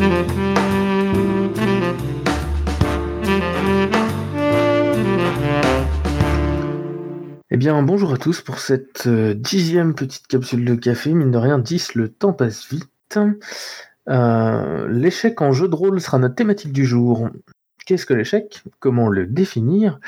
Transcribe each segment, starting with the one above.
Eh bien, bonjour à tous pour cette euh, dixième petite capsule de café. Mine de rien, 10, le temps passe vite. Euh, l'échec en jeu de rôle sera notre thématique du jour. Qu'est-ce que l'échec? Comment le définir?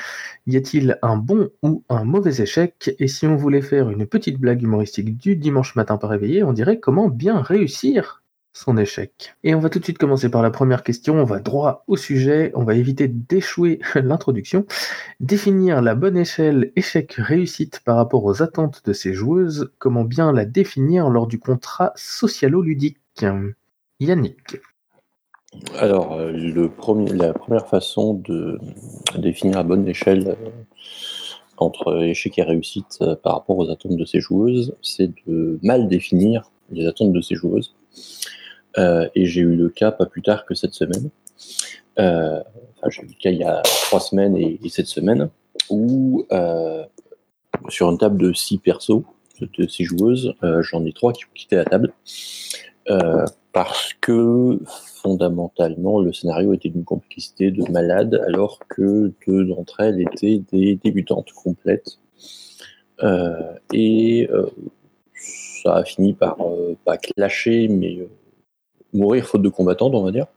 Y a-t-il un bon ou un mauvais échec? Et si on voulait faire une petite blague humoristique du dimanche matin par réveillé, on dirait comment bien réussir? Son échec. Et on va tout de suite commencer par la première question, on va droit au sujet, on va éviter d'échouer l'introduction, définir la bonne échelle échec-réussite par rapport aux attentes de ces joueuses, comment bien la définir lors du contrat socialo-ludique? Yannick. Alors, euh, la première façon de définir la bonne échelle euh, entre échec et réussite euh, par rapport aux attentes de ces joueuses, c'est de mal définir les attentes de ces joueuses. Euh, et j'ai eu le cas pas plus tard que cette semaine. Euh, enfin, j'ai eu le cas il y a trois semaines et, cette semaine, où euh, sur une table de six persos, de six joueuses, j'en ai trois qui ont quitté la table. parce que fondamentalement le scénario était d'une complexité de malade alors que deux d'entre elles étaient des débutantes complètes et ça a fini par pas clasher mais mourir faute de combattants, on va dire.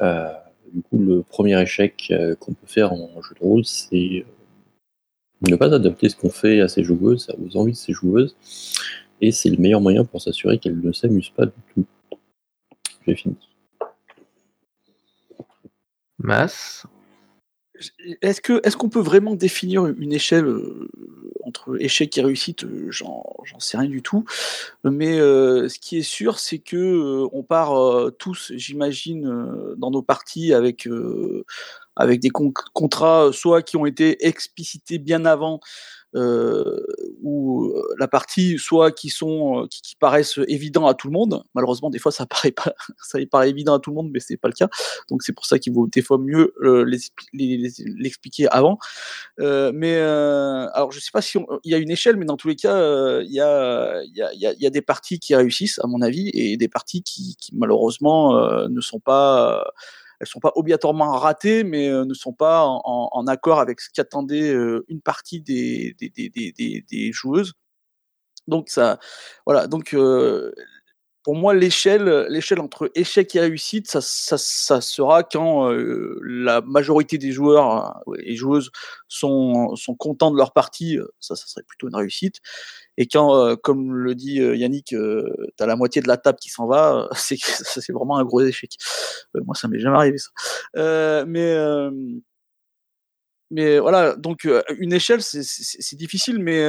Euh, du coup, le premier échec euh, qu'on peut faire en jeu de rôle, c'est euh, ne pas adapter ce qu'on fait à ses joueuses, aux envies de ses joueuses. Et c'est le meilleur moyen pour s'assurer qu'elles ne s'amusent pas du tout. J'ai fini. Masse est-ce que est-ce qu'on peut vraiment définir une échelle euh, entre échec et réussite euh, J'en sais rien du tout. Mais euh, ce qui est sûr, c'est que on part tous, j'imagine, dans nos parties avec avec des contrats soit qui ont été explicités bien avant euh, ou la partie soit qui sont qui, paraissent évidents à tout le monde. Malheureusement, des fois, ça paraît pas, ça paraît évident à tout le monde, mais c'est pas le cas. Donc c'est pour ça qu'il vaut des fois mieux l'expliquer avant. Euh, mais alors, je sais pas si il y a une échelle, mais dans tous les cas, il y a il y a, y, a, des parties qui réussissent, à mon avis, et des parties qui, qui malheureusement ne sont pas elles sont pas obligatoirement ratées, mais euh, ne sont pas en, accord avec ce qu'attendait euh, une partie des, joueuses. Donc ça, voilà. Donc euh, pour moi, l'échelle, l'échelle entre échec et réussite, ça, ça, sera quand la majorité des joueurs et joueuses sont, sont contents de leur partie. Ça, ça serait plutôt une réussite. Et quand, euh, comme le dit euh, Yannick, euh, tu as la moitié de la table qui s'en va, c'est vraiment un gros échec. moi, ça m'est jamais arrivé ça. mais mais voilà, donc une échelle, c'est difficile, mais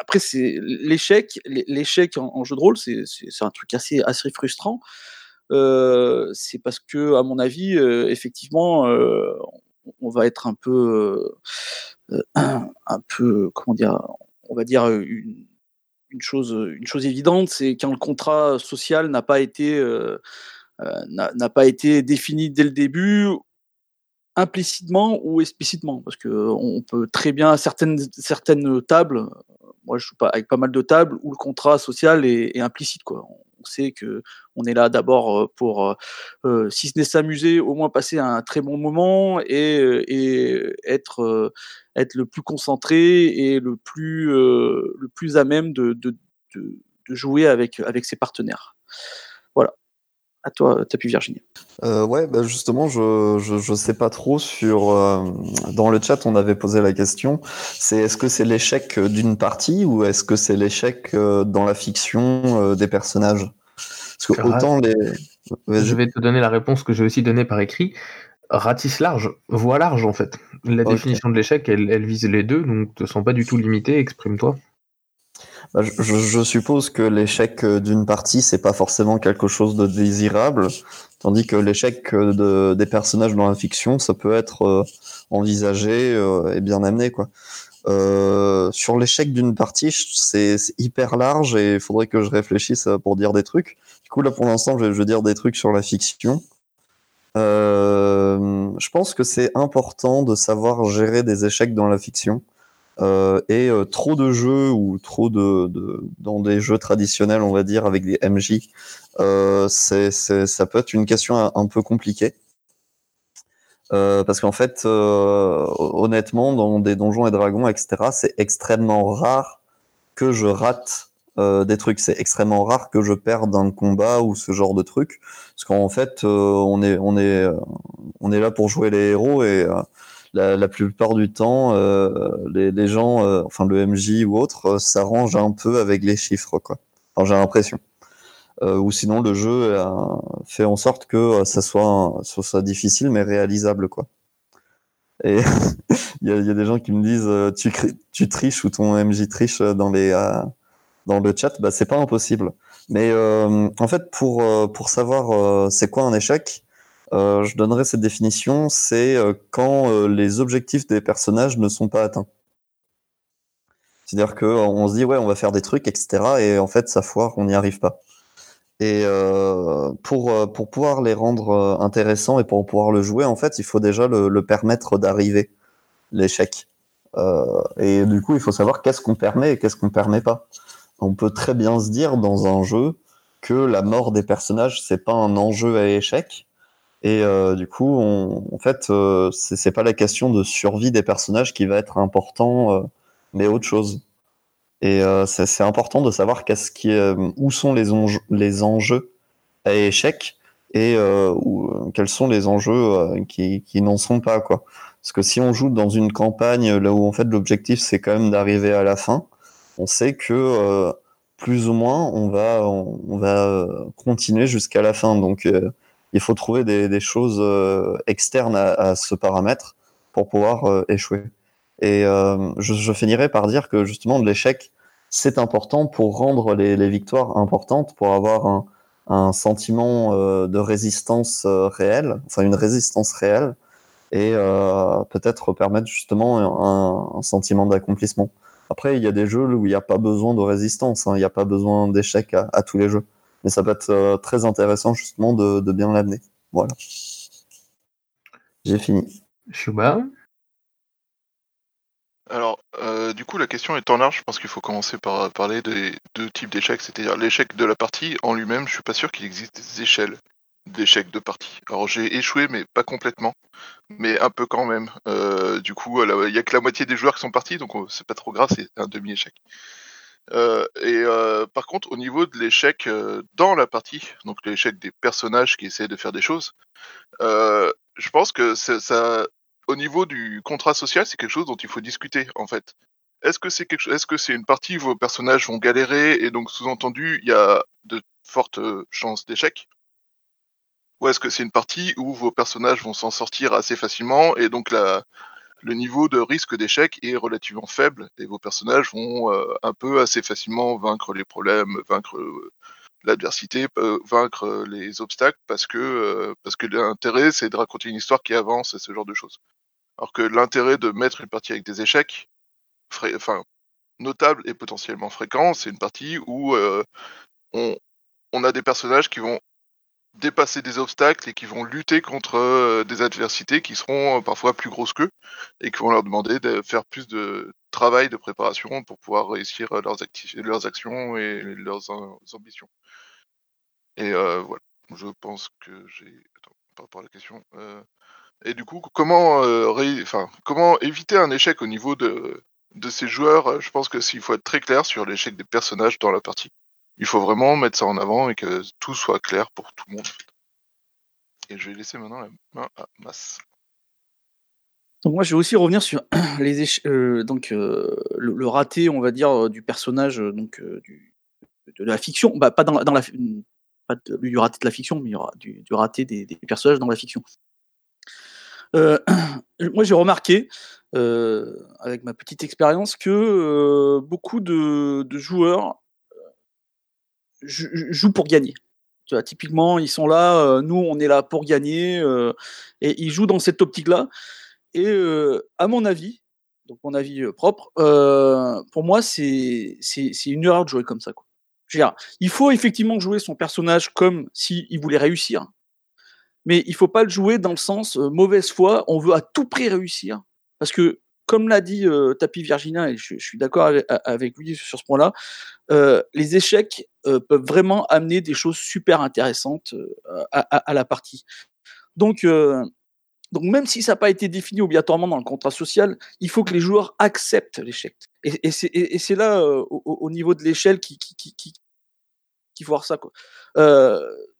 après, c'est l'échec. L'échec en, jeu de rôle, c'est un truc assez, assez frustrant. c'est parce que, à mon avis, effectivement, on va être un peu, un peu, comment dire, on va dire, une, chose, évidente, c'est quand le contrat social n'a pas été défini dès le début, implicitement ou explicitement, parce que on peut très bien certaines certaines tables, moi je joue pas avec pas mal de tables où le contrat social est, est implicite quoi on sait que on est là d'abord pour, si ce n'est s'amuser, au moins passer un très bon moment et, être, être le plus concentré et le plus, le plus à même de, jouer avec, avec ses partenaires. À toi, t'as pu Virginie. Euh, ouais, bah, justement, je, je, sais pas trop sur. dans le chat, on avait posé la question. C'est est-ce que c'est l'échec d'une partie ou est-ce que c'est l'échec dans la fiction des personnages? Parce que autant les. Je vais te donner la réponse que j'ai aussi donnée par écrit. Ratisse large, voix large en fait. La définition de l'échec, elle, vise les deux, donc te sens pas du tout limité, exprime-toi. Bah, je, suppose que l'échec d'une partie, c'est pas forcément quelque chose de désirable, tandis que l'échec de, des personnages dans la fiction, ça peut être euh, envisagé euh, et bien amené, quoi. Euh, sur l'échec d'une partie, c'est hyper large et il faudrait que je réfléchisse pour dire des trucs. Du coup, là, pour l'instant, je, vais dire des trucs sur la fiction. Euh, je pense que c'est important de savoir gérer des échecs dans la fiction. Et trop de jeux ou trop de, dans des jeux traditionnels, on va dire, avec des MJ, c'est, ça peut être une question un, peu compliquée. parce qu'en fait, honnêtement, dans des donjons et dragons, etc., c'est extrêmement rare que je rate euh, des trucs. C'est extrêmement rare que je perde un combat ou ce genre de truc, parce qu'en fait, euh, on est on est euh, on est là pour jouer les héros et la, la, plupart du temps, les, les, gens, enfin le MJ ou autre, s'arrangent un peu avec les chiffres, quoi. J'ai l'impression. ou sinon, le jeu fait en sorte que ça soit, ça soit difficile mais réalisable, quoi. Et il y, a, y, a, des gens qui me disent tu, tu triches ou ton MJ triche dans les dans le chat, bah, c'est pas impossible. Mais euh, en fait, pour, euh, pour savoir euh, c'est quoi un échec, je donnerais cette définition, c'est quand les objectifs des personnages ne sont pas atteints. C'est-à-dire qu'on se dit, ouais, on va faire des trucs, etc. Et en fait, ça foire, on n'y arrive pas. Et pour, pour pouvoir les rendre intéressants et pour pouvoir le jouer, en fait, il faut déjà le, permettre d'arriver, l'échec. et du coup, il faut savoir qu'est-ce qu'on permet et qu'est-ce qu'on permet pas on peut très bien se dire dans un jeu que la mort des personnages c'est pas un enjeu à échec et euh, du coup en fait euh, c'est pas la question de survie des personnages qui va être important euh, mais autre chose et c'est important de savoir qu'est-ce qui où sont les enjeux, les enjeux à échec et quels sont les enjeux qui, qui n'en sont pas quoi parce que si on joue dans une campagne là où en fait l'objectif c'est quand même d'arriver à la fin on sait que euh, plus ou moins on va on, va euh, continuer jusqu'à la fin. Donc euh, il faut trouver des, choses externes à, ce paramètre pour pouvoir échouer. Et je, finirai par dire que justement l'échec c'est important pour rendre les, victoires importantes, pour avoir un, sentiment de résistance réelle, enfin une résistance réelle, et peut-être permettre justement un sentiment d'accomplissement. Après, il y a des jeux où il n'y a pas besoin de résistance, hein. il n'y a pas besoin d'échec à, tous les jeux. Mais ça peut être euh, très intéressant justement de, bien l'amener. Voilà. J'ai fini. Shuba alors, euh, du coup, la question étant large, je pense qu'il faut commencer par parler des deux types d'échecs, c'est-à-dire l'échec de la partie en lui-même. Je suis pas sûr qu'il existe des échelles d'échecs de partie. Alors j'ai échoué, mais pas complètement, mais un peu quand même. Euh, du coup, il y a que la moitié des joueurs qui sont partis, donc oh, c'est pas trop grave, c'est un demi-échec. Euh, et euh, par contre, au niveau de l'échec dans la partie, donc l'échec des personnages qui essaient de faire des choses, je pense que ça, au niveau du contrat social, c'est quelque chose dont il faut discuter en fait. Est-ce que c'est quelque est-ce que c'est une partie où vos personnages vont galérer et donc sous-entendu il y a de fortes chances d'échec? Ou est-ce que c'est une partie où vos personnages vont s'en sortir assez facilement et donc la, le niveau de risque d'échec est relativement faible et vos personnages vont euh, un peu assez facilement vaincre les problèmes, vaincre euh, l'adversité, euh, vaincre les obstacles parce que l'intérêt c'est de raconter une histoire qui avance et ce genre de choses. Alors que l'intérêt de mettre une partie avec des échecs, enfin notable et potentiellement fréquent, c'est une partie où on a des personnages qui vont dépasser des obstacles et qui vont lutter contre euh, des adversités qui seront euh, parfois plus grosses qu'eux et qui vont leur demander de faire plus de travail de préparation pour pouvoir réussir euh, leurs, actions et leurs ambitions. Et voilà, je pense que j'ai... par rapport à la question... Et du coup, comment éviter un échec au niveau de, de ces joueurs? Je pense que s'il faut être très clair sur l'échec des personnages dans la partie. Il faut vraiment mettre ça en avant et que tout soit clair pour tout le monde. Et je vais laisser maintenant la main à Mas. Donc moi, je vais aussi revenir sur euh, euh, le, raté, on va dire, euh, du personnage donc de la fiction. Bah, pas dans, la pas du raté de la fiction, mais du, du raté des, personnages dans la fiction. moi, j'ai remarqué, avec ma petite expérience, que beaucoup de joueurs joue pour gagner. Tu vois, typiquement, ils sont là, euh, nous, on est là pour gagner, euh, et ils jouent dans cette optique-là. Et euh, à mon avis, donc mon avis propre, pour moi, c'est une erreur de jouer comme ça. Il faut effectivement jouer son personnage comme s'il voulait réussir, mais il faut pas le jouer dans le sens mauvaise foi, on veut à tout prix réussir, parce que comme l'a dit Tapi Virginia, et je, suis d'accord avec, lui sur ce point-là, les échecs euh, peuvent vraiment amener des choses super intéressantes à, la partie. Donc, donc même si ça n'a pas été défini obligatoirement dans le contrat social, il faut que les joueurs acceptent l'échec. Et, c'est là, au, niveau de l'échelle, qu'il qui, qui, faut voir ça.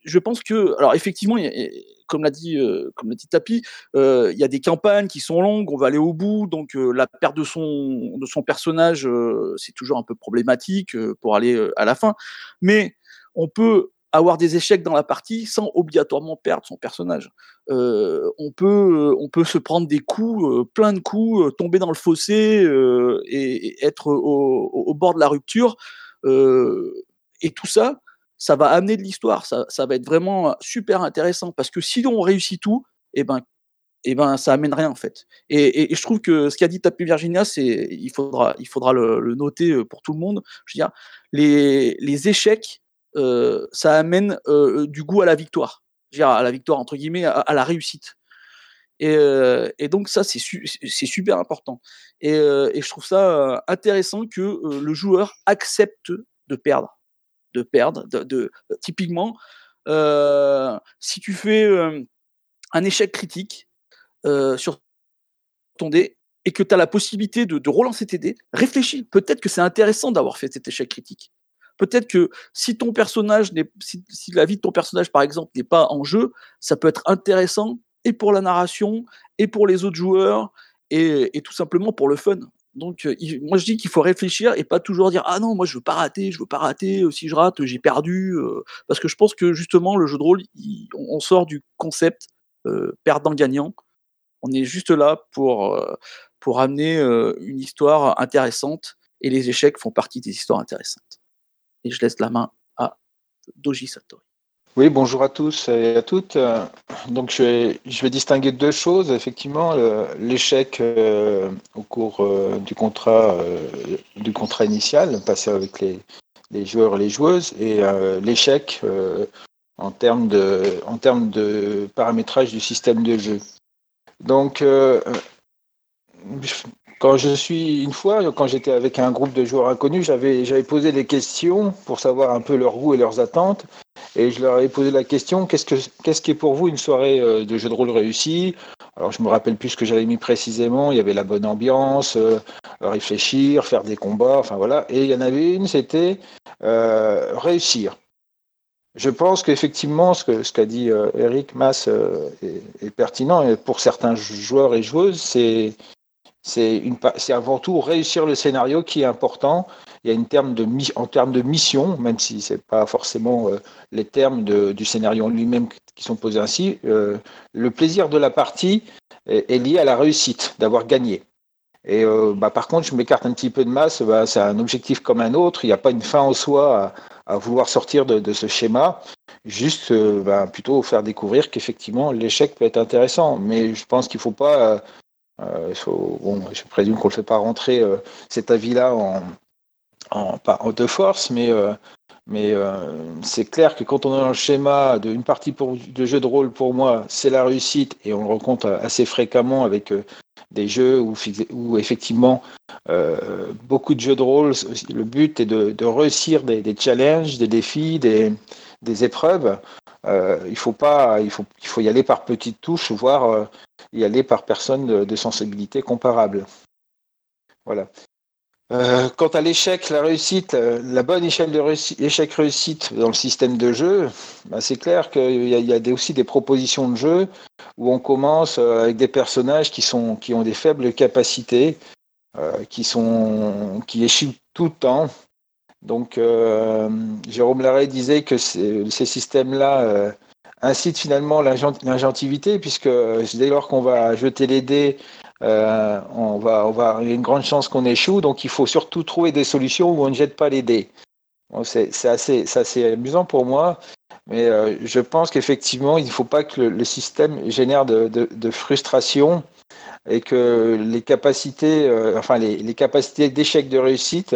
Je pense que, alors effectivement, comme l'a dit, euh, dit Tapi, euh, il y a des campagnes qui sont longues, on va aller au bout, donc euh, la perte de son, de son personnage, c'est toujours un peu problématique pour aller à la fin. Mais on peut avoir des échecs dans la partie sans obligatoirement perdre son personnage. on, peut, on peut se prendre des coups, plein de coups, tomber dans le fossé et, être au, au, bord de la rupture. et tout ça, ça va amener de l'histoire, ça, va être vraiment super intéressant parce que si on réussit tout, eh ben, eh ben, ça amène rien en fait. Et, je trouve que ce qu'a dit Tapi Virginia, c'est il faudra, il faudra le, noter pour tout le monde. Je les, les échecs, ça amène du goût à la victoire. Je veux dire, à la victoire entre guillemets, à, la réussite. Et, donc ça, c'est super important. Et, je trouve ça intéressant que le joueur accepte de perdre de perdre. De, typiquement, euh, si tu fais un échec critique euh, sur ton dé et que tu as la possibilité de, relancer tes dés, réfléchis. Peut-être que c'est intéressant d'avoir fait cet échec critique. Peut-être que si ton personnage si, la vie de ton personnage par exemple n'est pas en jeu, ça peut être intéressant et pour la narration et pour les autres joueurs et tout simplement pour le fun. Donc, moi, je dis qu'il faut réfléchir et pas toujours dire ah non, moi, je veux pas rater, je veux pas rater. si je rate, j'ai perdu. parce que je pense que justement, le jeu de rôle, on, sort du concept perdant-gagnant. On est juste là pour pour amener une histoire intéressante et les échecs font partie des histoires intéressantes. Et je laisse la main à Doji Satori. Oui, bonjour à tous et à toutes. Donc, je vais, distinguer deux choses. Effectivement, l'échec euh, au cours euh, du, contrat, euh, du contrat initial, passé avec les, joueurs et les joueuses, et l'échec en, termes de, en termes de paramétrage du système de jeu. Donc, quand je suis une fois, quand j'étais avec un groupe de joueurs inconnus, j'avais posé des questions pour savoir un peu leurs goûts et leurs attentes. Et je leur ai posé la question qu'est-ce, que, qu'est-ce qui est pour vous une soirée euh, de jeu de rôle réussie Alors, je me rappelle plus ce que j'avais mis précisément. Il y avait la bonne ambiance, euh, réfléchir, faire des combats, enfin voilà. Et il y en avait une, c'était euh, réussir. Je pense qu'effectivement, ce, que, ce qu'a dit Eric Mass est, pertinent. Et pour certains joueurs et joueuses, c'est, c'est avant tout réussir le scénario qui est important il y a une terme de, en termes de mission, même si ce n'est pas forcément euh, les termes du scénario lui-même qui sont posés ainsi, euh, le plaisir de la partie est, lié à la réussite, d'avoir gagné. Et euh, bah, par contre, je m'écarte un petit peu de masse, bah, c'est un objectif comme un autre, il n'y a pas une fin en soi à, vouloir sortir de, ce schéma, juste bah, plutôt faire découvrir qu'effectivement l'échec peut être intéressant. Mais je pense qu'il ne faut pas bon, je présume qu'on ne fait pas rentrer cet avis-là en, en, pas en de force, mais, euh, euh, c'est clair que quand on dans le schéma d'une partie de jeu de rôle, pour moi, c'est la réussite, et on le rencontre assez fréquemment avec euh, des jeux où, effectivement beaucoup de jeux de rôle, le but est de, réussir des, challenges, des défis, des, épreuves. il faut y aller par petites touches, voire y aller par personne de, de sensibilité comparable. Voilà. Euh, quant à l'échec, la réussite, euh, la bonne échelle de échec-réussite dans le système de jeu, bah, c'est clair qu'il y a, aussi des propositions de jeu où on commence euh, avec des personnages qui, sont, qui ont des faibles capacités, qui, sont, qui échouent tout le temps. Donc, Jérôme Larrey disait que ces systèmes-là incitent finalement l'ingentivité, puisque dès lors qu'on va jeter les dés euh, on va, on il y a une grande chance qu'on échoue, donc il faut surtout trouver des solutions où on ne jette pas les dés. c'est assez, amusant pour moi, mais euh, je pense qu'effectivement, il ne faut pas que le, système génère de, frustration et que les capacités, euh, enfin les, capacités d'échec de réussite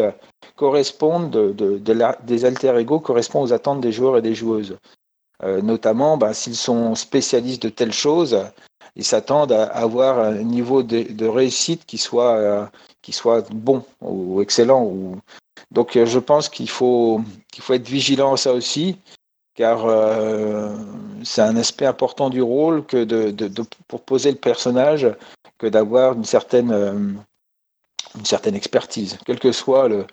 correspondent de, des alter ego correspondent aux attentes des joueurs et des joueuses. notamment, ben, s'ils sont spécialistes de telle chose, ils s'attendent à avoir un niveau de, réussite qui soit, euh, qui soit bon ou excellent. Ou... Donc euh, je pense qu'il faut, qu'il faut être vigilant à ça aussi, car euh, c'est un aspect important du rôle que de, de, pour poser le personnage que d'avoir une certaine, une certaine expertise, quel que soit le,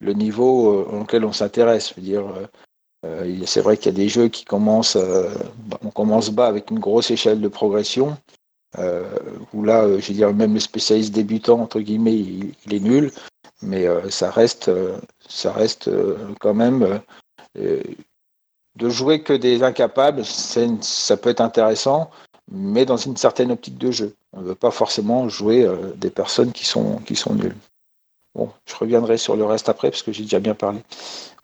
le niveau auquel on s'intéresse. dire, c'est vrai qu'il y a des jeux qui commencent, on commence bas avec une grosse échelle de progression, euh, où là, je veux dire, même le spécialiste débutant, entre guillemets, il, est nul, mais ça reste, ça reste quand même de jouer que des incapables, ça peut être intéressant, mais dans une certaine optique de jeu. On ne veut pas forcément jouer des personnes qui sont, qui sont nulles. Bon, je reviendrai sur le reste après parce que j'ai déjà bien parlé.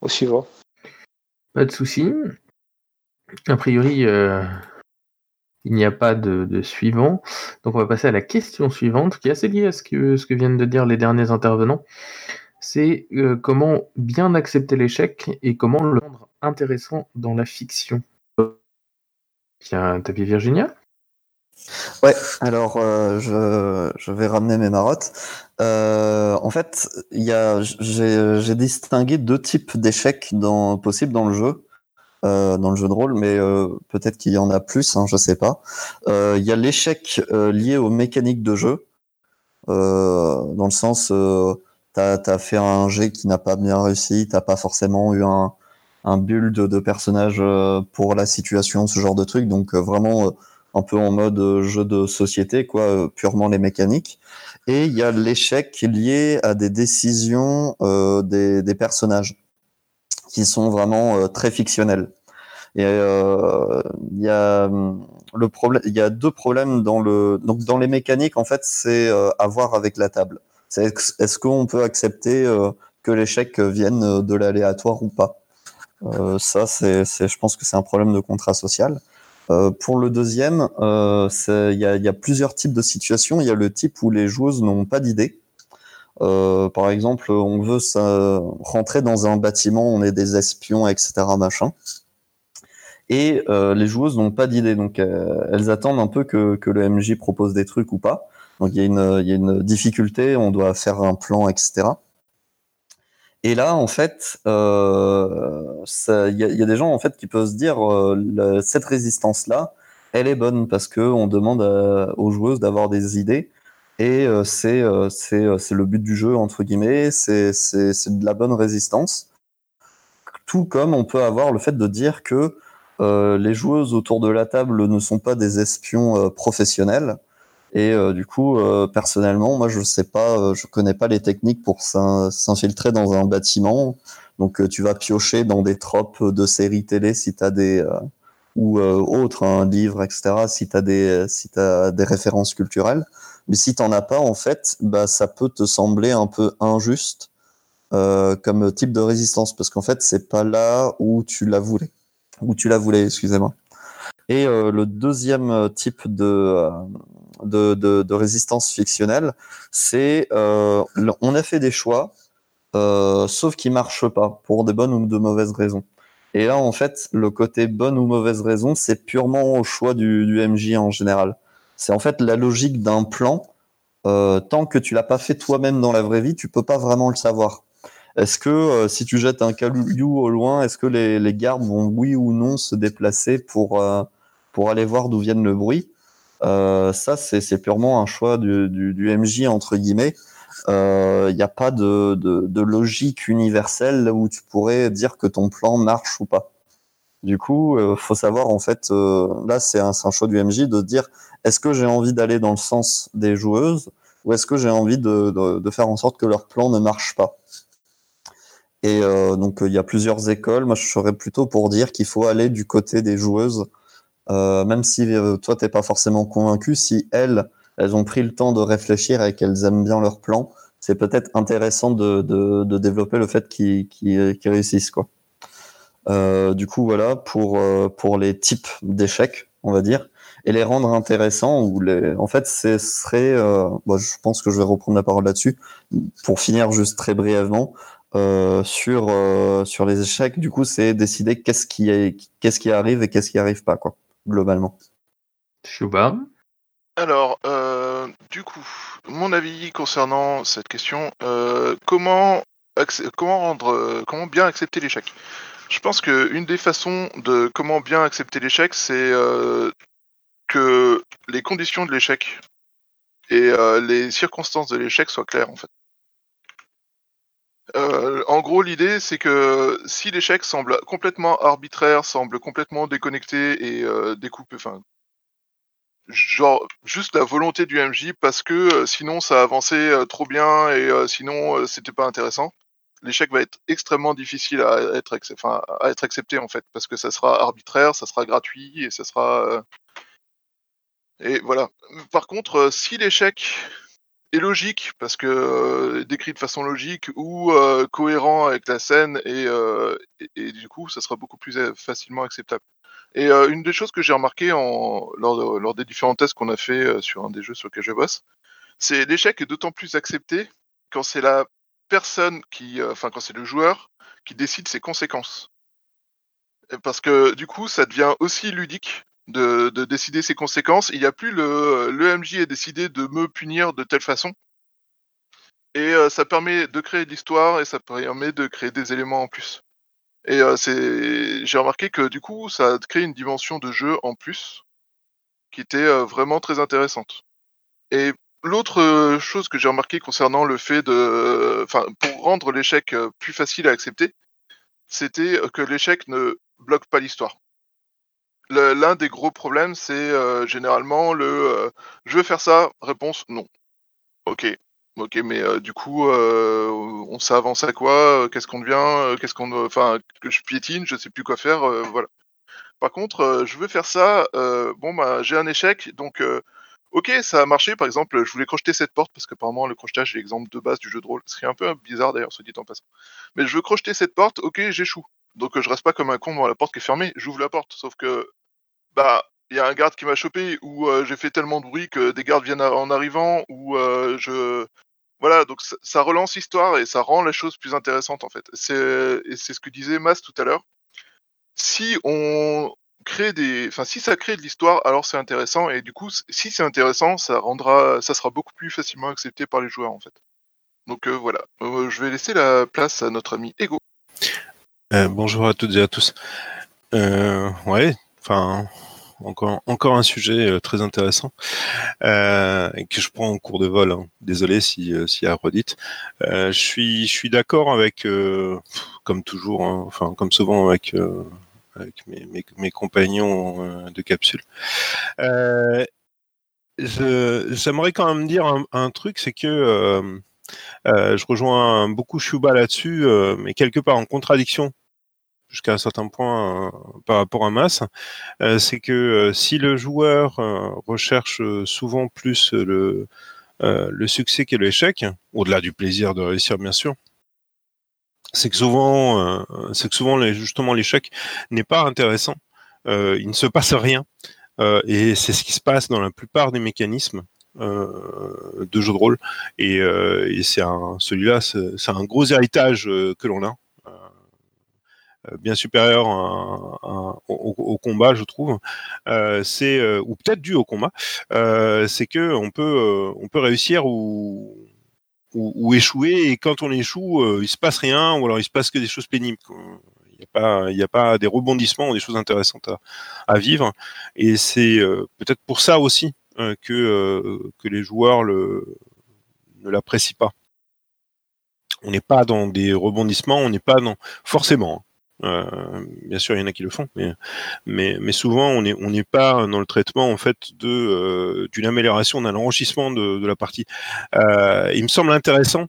Au suivant. Pas de souci. A priori, euh, il n'y a pas de, suivant. Donc on va passer à la question suivante, qui est assez liée à ce que, ce que viennent de dire les derniers intervenants. C'est euh, comment bien accepter l'échec et comment le rendre intéressant dans la fiction. Tiens, tapis Virginia Ouais, alors euh, je, vais ramener mes marottes. en fait, j'ai distingué deux types d'échecs possibles dans le jeu. Euh, dans le jeu de rôle, mais euh, peut-être qu'il y en a plus, hein, je sais pas. Euh, il y a l'échec lié aux mécaniques de jeu, dans le sens, t'as as fait un jet qui n'a pas bien réussi, t'as pas forcément eu un, un build de personnage pour la situation, ce genre de truc, donc vraiment un peu en mode jeu de société, quoi, purement les mécaniques. Et il y a l'échec lié à des décisions des, des personnages qui sont vraiment euh, très fictionnels. Et euh, il y a le problème, il y a deux problèmes dans le donc dans les mécaniques en fait, c'est euh, à voir avec la table. C'est est-ce qu'on peut accepter que l'échec vienne de l'aléatoire ou pas? Euh, Ça, c'est, je pense que c'est un problème de contrat social. Euh, pour le deuxième, il y a, y, a, plusieurs types de situations. Il y a le type où les joueuses n'ont pas d'idée. Euh, par exemple, on veut rentrer dans un bâtiment, on est des espions, etc. Machin. Et euh, les joueuses n'ont pas d'idée, donc euh, elles attendent un peu que, que, le MJ propose des trucs ou pas. Donc il y, y a une difficulté, on doit faire un plan, etc. Et là, en fait, euh, il y, y, a des gens en fait qui peuvent se dire euh, cette résistance-là, elle est bonne parce que on demande aux joueuses d'avoir des idées et euh, c'est euh, euh, c'est le but du jeu entre guillemets, c'est de la bonne résistance. Tout comme on peut avoir le fait de dire que les joueuses autour de la table ne sont pas des espions professionnels. Et du coup, personnellement, moi, je sais pas, je connais pas les techniques pour s'infiltrer dans un bâtiment. Donc, tu vas piocher dans des tropes de séries télé si tu as des ou autres, un livre, etc. Si tu as des si as des références culturelles. Mais si t'en as pas, en fait, bah, ça peut te sembler un peu injuste euh, comme type de résistance, parce qu'en fait, c'est pas là où tu la voulais, où tu la voulais, excusez-moi. Et euh, le deuxième type de, euh, de, résistance fictionnelle, c'est euh, on a fait des choix, euh, sauf qu'ils marchent pas pour des bonnes ou de mauvaises raisons. Et là, en fait, le côté bonne ou mauvaise raison, c'est purement au choix du, MJ en général. C'est en fait la logique d'un plan. Euh, tant que tu l'as pas fait toi-même dans la vraie vie, tu peux pas vraiment le savoir. Est-ce que si tu jettes un caillou au loin, est-ce que les, gardes vont oui ou non se déplacer pour pour aller voir d'où vient le bruit? Euh, Ça, c'est purement un choix du, du, du MJ entre guillemets. Il euh, n'y a pas de, de, de, logique universelle où tu pourrais dire que ton plan marche ou pas. Du coup, euh, faut savoir en fait, là c'est un, un, choix du MJ de dire est-ce que j'ai envie d'aller dans le sens des joueuses ou est-ce que j'ai envie de, de, faire en sorte que leur plan ne marche pas? Et donc il y a plusieurs écoles. Moi, je serais plutôt pour dire qu'il faut aller du côté des joueuses, euh, même si euh, toi t'es pas forcément convaincu. Si elles, elles ont pris le temps de réfléchir et qu'elles aiment bien leur plan, c'est peut-être intéressant de, de, de, développer le fait qu'ils qu réussissent quoi. Euh, du coup, voilà pour euh, pour les types d'échecs, on va dire, et les rendre intéressants. Ou les, en fait, ce serait, euh, bon, je pense que je vais reprendre la parole là-dessus pour finir juste très brièvement. Euh, sur euh, sur les échecs, du coup, c'est décider qu'est-ce qui est, qu'est-ce qui arrive et qu'est-ce qui arrive pas, quoi, globalement. Shuba Alors, euh, du coup, mon avis concernant cette question, euh, comment, comment rendre, euh, comment bien accepter l'échec? Je pense que une des façons de comment bien accepter l'échec, c'est euh, que les conditions de l'échec et euh, les circonstances de l'échec soient claires en fait. Euh, en gros, l'idée, c'est que si l'échec semble complètement arbitraire, semble complètement déconnecté et euh, découpé, enfin, genre juste la volonté du MJ parce que euh, sinon ça avançait euh, trop bien et sinon c'était pas intéressant. L'échec va être extrêmement difficile à être, à être accepté en fait parce que ça sera arbitraire, ça sera gratuit et ça sera et voilà. Par contre, si l'échec est logique parce que euh, décrit de façon logique ou euh, cohérent avec la scène et, euh, et, et du coup ça sera beaucoup plus facilement acceptable. Et une des choses que j'ai remarqué en, lors, lors des différents tests qu'on a fait sur un des jeux sur lesquels je bosse, c'est l'échec est d'autant plus accepté quand c'est la personne qui, enfin quand c'est le joueur qui décide ses conséquences. Parce que du coup, ça devient aussi ludique de, de décider ses conséquences. Il n'y a plus le, le MJ a décidé de me punir de telle façon. Et euh, ça permet de créer de l'histoire et ça permet de créer des éléments en plus. Et euh, c'est, j'ai remarqué que du coup, ça crée une dimension de jeu en plus qui était euh, vraiment très intéressante. Et l'autre chose que j'ai remarqué concernant le fait de, enfin, pour rendre l'échec plus facile à accepter, c'était que l'échec ne bloque pas l'histoire. L'un des gros problèmes, c'est euh, généralement le euh, je veux faire ça, réponse non. Ok, ok, mais euh, du coup, on s'avance à quoi Qu'est-ce qu'on devient Qu'est-ce qu'on, enfin, que je piétine, je sais plus quoi faire, voilà. Par contre, je veux faire ça. bon, bah, j'ai un échec, donc ok, ça a marché. Par exemple, je voulais crocheter cette porte parce qu'apparemment le crochetage est l'exemple de base du jeu de rôle. Ce qui est un peu bizarre d'ailleurs, se dit en passant. Mais je veux crocheter cette porte. Ok, j'échoue. Donc je reste pas comme un con devant la porte qui est fermée. J'ouvre la porte. Sauf que bah il y a un garde qui m'a chopé ou euh, j'ai fait tellement de bruit que des gardes viennent en arrivant ou euh, je voilà donc ça, relance l'histoire et ça rend la chose plus intéressante en fait. C'est ce que disait Mas tout à l'heure si on des, enfin si ça crée de l'histoire, alors c'est intéressant et du coup si c'est intéressant, ça rendra, ça sera beaucoup plus facilement accepté par les joueurs en fait. Donc euh, voilà, je vais laisser la place à notre ami Ego. Bonjour à toutes et à tous. Ouais, enfin, encore, un sujet euh, très intéressant euh, que je prends en cours de vol. hein. Désolé si, euh, y a redite. Euh, je suis, je suis d'accord avec, euh, comme toujours, hein, enfin comme souvent avec, avec mes, compagnons de capsule. J'aimerais quand même dire un, truc, c'est que je rejoins beaucoup Shuba là-dessus, mais quelque part en contradiction jusqu'à un certain point euh, par rapport à Mass, euh, c'est que euh, si le joueur recherche souvent plus le, succès que l'échec, au-delà du plaisir de réussir bien sûr, c'est que souvent, que souvent justement l'échec n'est pas intéressant. Il ne se passe rien, et c'est ce qui se passe dans la plupart des mécanismes de jeux de rôle. Et, c'est un, celui-là, c'est un gros héritage que l'on a bien supérieur au, combat, je trouve. Euh, c'est euh, ou peut-être dû au combat. Euh, c'est que on peut euh, on peut réussir ou, ou ou échouer et quand on échoue, euh, il se passe rien ou alors il se passe que des choses pénibles. Il n'y a pas il a pas des rebondissements ou des choses intéressantes à, à vivre. Et c'est euh, peut-être pour ça aussi euh, que euh, que les joueurs le ne l'apprécient pas. On n'est pas dans des rebondissements, on n'est pas dans forcément. Euh, bien sûr, il y en a qui le font, mais, souvent, on n'est pas dans le traitement en fait euh, d'une amélioration, d'un enrichissement de, la partie. Euh, il me semble intéressant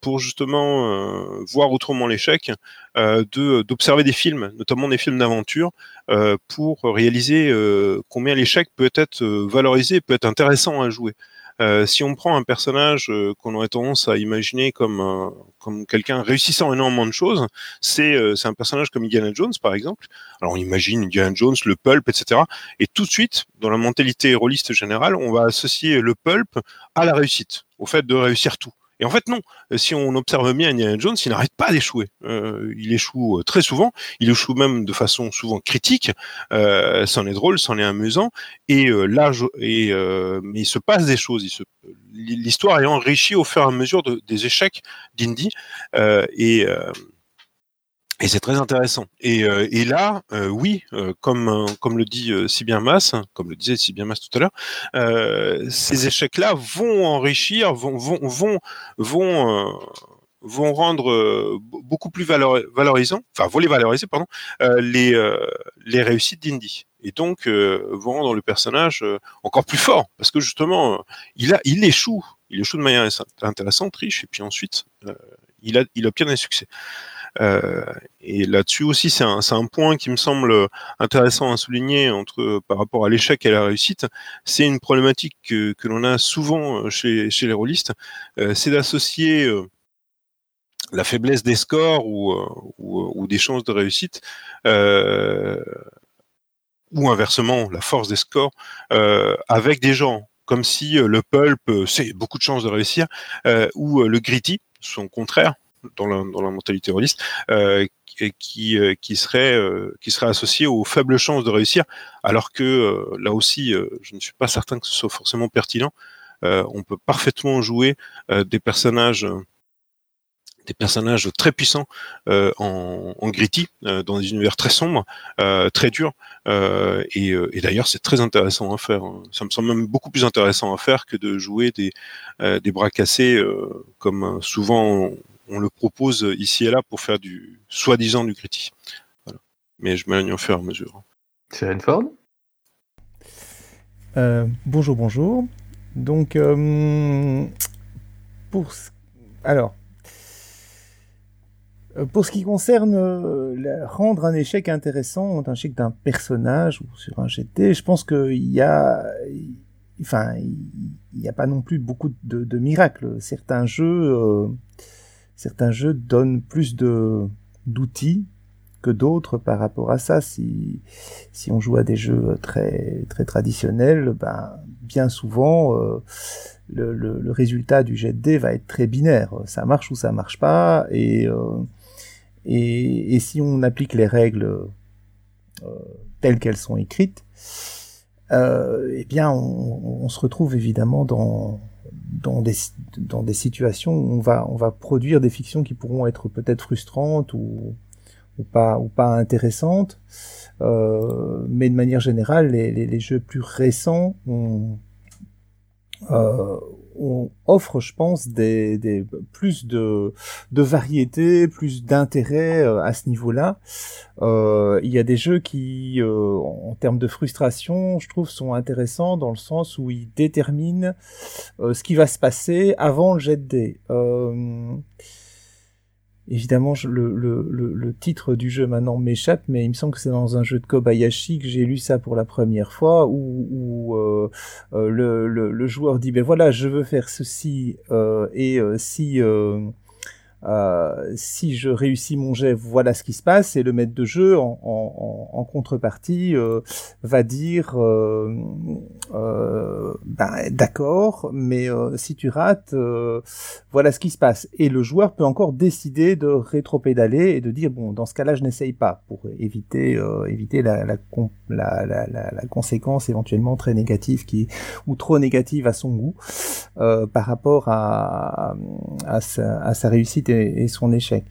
pour justement voir autrement l'échec, d'observer des films, notamment des films d'aventure, pour réaliser combien l'échec peut être valorisé, peut être intéressant à jouer. Euh, si on prend un personnage euh, qu'on aurait tendance à imaginer comme comme quelqu'un réussissant énormément de choses, c'est euh, c'est un personnage comme Indiana Jones par exemple. Alors on imagine Indiana Jones, le pulp, etc. Et tout de suite, dans la mentalité rôliste générale, on va associer le pulp à la réussite, au fait de réussir tout. Et en fait, non. Si on observe bien Indiana Jones, il n'arrête pas d'échouer. Euh, il échoue très souvent. Il échoue même de façon souvent critique. Euh, c'en est drôle, c'en est amusant. Et là, et, mais il se passe des choses. L'histoire est enrichie au fur et à mesure des échecs d'Indy. et et c'est très intéressant. Et, euh, et là, euh, oui, euh, comme comme le dit si bien comme le disait si bien tout à l'heure, ces échecs-là vont enrichir, vont vont vont vont vont rendre beaucoup plus valorisant, enfin vont les valoriser, pardon, les les réussites d'Indy. Et donc vont rendre le personnage encore plus fort, parce que justement, il a il échoue, il échoue de manière intéressante, riche, et puis ensuite il a il obtient un succès. Euh, et là-dessus aussi, c'est un, un, point qui me semble intéressant à souligner entre par rapport à l'échec et la réussite. C'est une problématique que, que l'on a souvent chez, chez les rôlistes, euh, c'est d'associer euh, la faiblesse des scores ou, ou, ou, des chances de réussite, euh, ou inversement la force des scores, euh, avec des gens, comme si le pulp, c'est beaucoup de chances de réussir, ou le gritty, son contraire, dans la, dans la mentalité rôliste, euh, qui, euh, qui, serait, euh, qui serait associé aux faibles chances de réussir, alors que euh, là aussi, je ne suis pas certain que ce soit forcément pertinent. on peut parfaitement jouer des personnages des personnages très puissants euh, en, en, gritty, euh, dans des univers très sombres, euh, très durs. et, et d'ailleurs, c'est très intéressant à faire. Hein. Ça me semble même beaucoup plus intéressant à faire que de jouer des, des bras cassés, comme souvent on le propose ici et là pour faire du soi-disant du critique. Mais je m'aligne au fur et à mesure. C'est Ford euh, Bonjour, bonjour. Donc, euh, pour alors, euh, pour ce qui concerne rendre un échec intéressant, un échec d'un personnage ou sur un GT, je pense qu'il y a, enfin, il n'y a pas non plus beaucoup de, de miracles. Certains jeux certains jeux donnent plus d'outils que d'autres par rapport à ça. Si, on joue à des jeux très, traditionnels, ben, bien souvent, euh, le, résultat du jet de dés va être très binaire. Ça marche ou ça marche pas. Et, euh, et, si on applique les règles euh, telles qu'elles sont écrites, eh bien, on, se retrouve évidemment dans, dans des, dans des situations où on va, on va produire des fictions qui pourront être peut-être frustrantes ou, ou, pas, ou pas intéressantes. Euh, mais de manière générale, les, les, les jeux plus récents ont, euh, on offre, je pense, des, plus de, variété, plus d'intérêt euh, à ce niveau-là. Euh, il y a des jeux qui, euh, en termes de frustration, je trouve, sont intéressants dans le sens où ils déterminent ce qui va se passer avant le jet de. Évidemment, le, titre du jeu maintenant m'échappe, mais il me semble que c'est dans un jeu de Kobayashi que j'ai lu ça pour la première fois, où, euh, euh, le, le, joueur dit, ben voilà, je veux faire ceci, euh, et si euh, si je réussis mon jet, voilà ce qui se passe, et le maître de jeu, en, en, en contrepartie, euh, va dire euh, euh ben, d'accord, mais euh, si tu rates, voilà ce qui se passe. Et le joueur peut encore décider de rétro-pédaler et de dire bon, dans ce cas-là, je n'essaye pas pour éviter éviter la la, la, la, la, conséquence éventuellement très négative qui ou trop négative à son goût par rapport à, à, sa, à sa réussite et, son échec.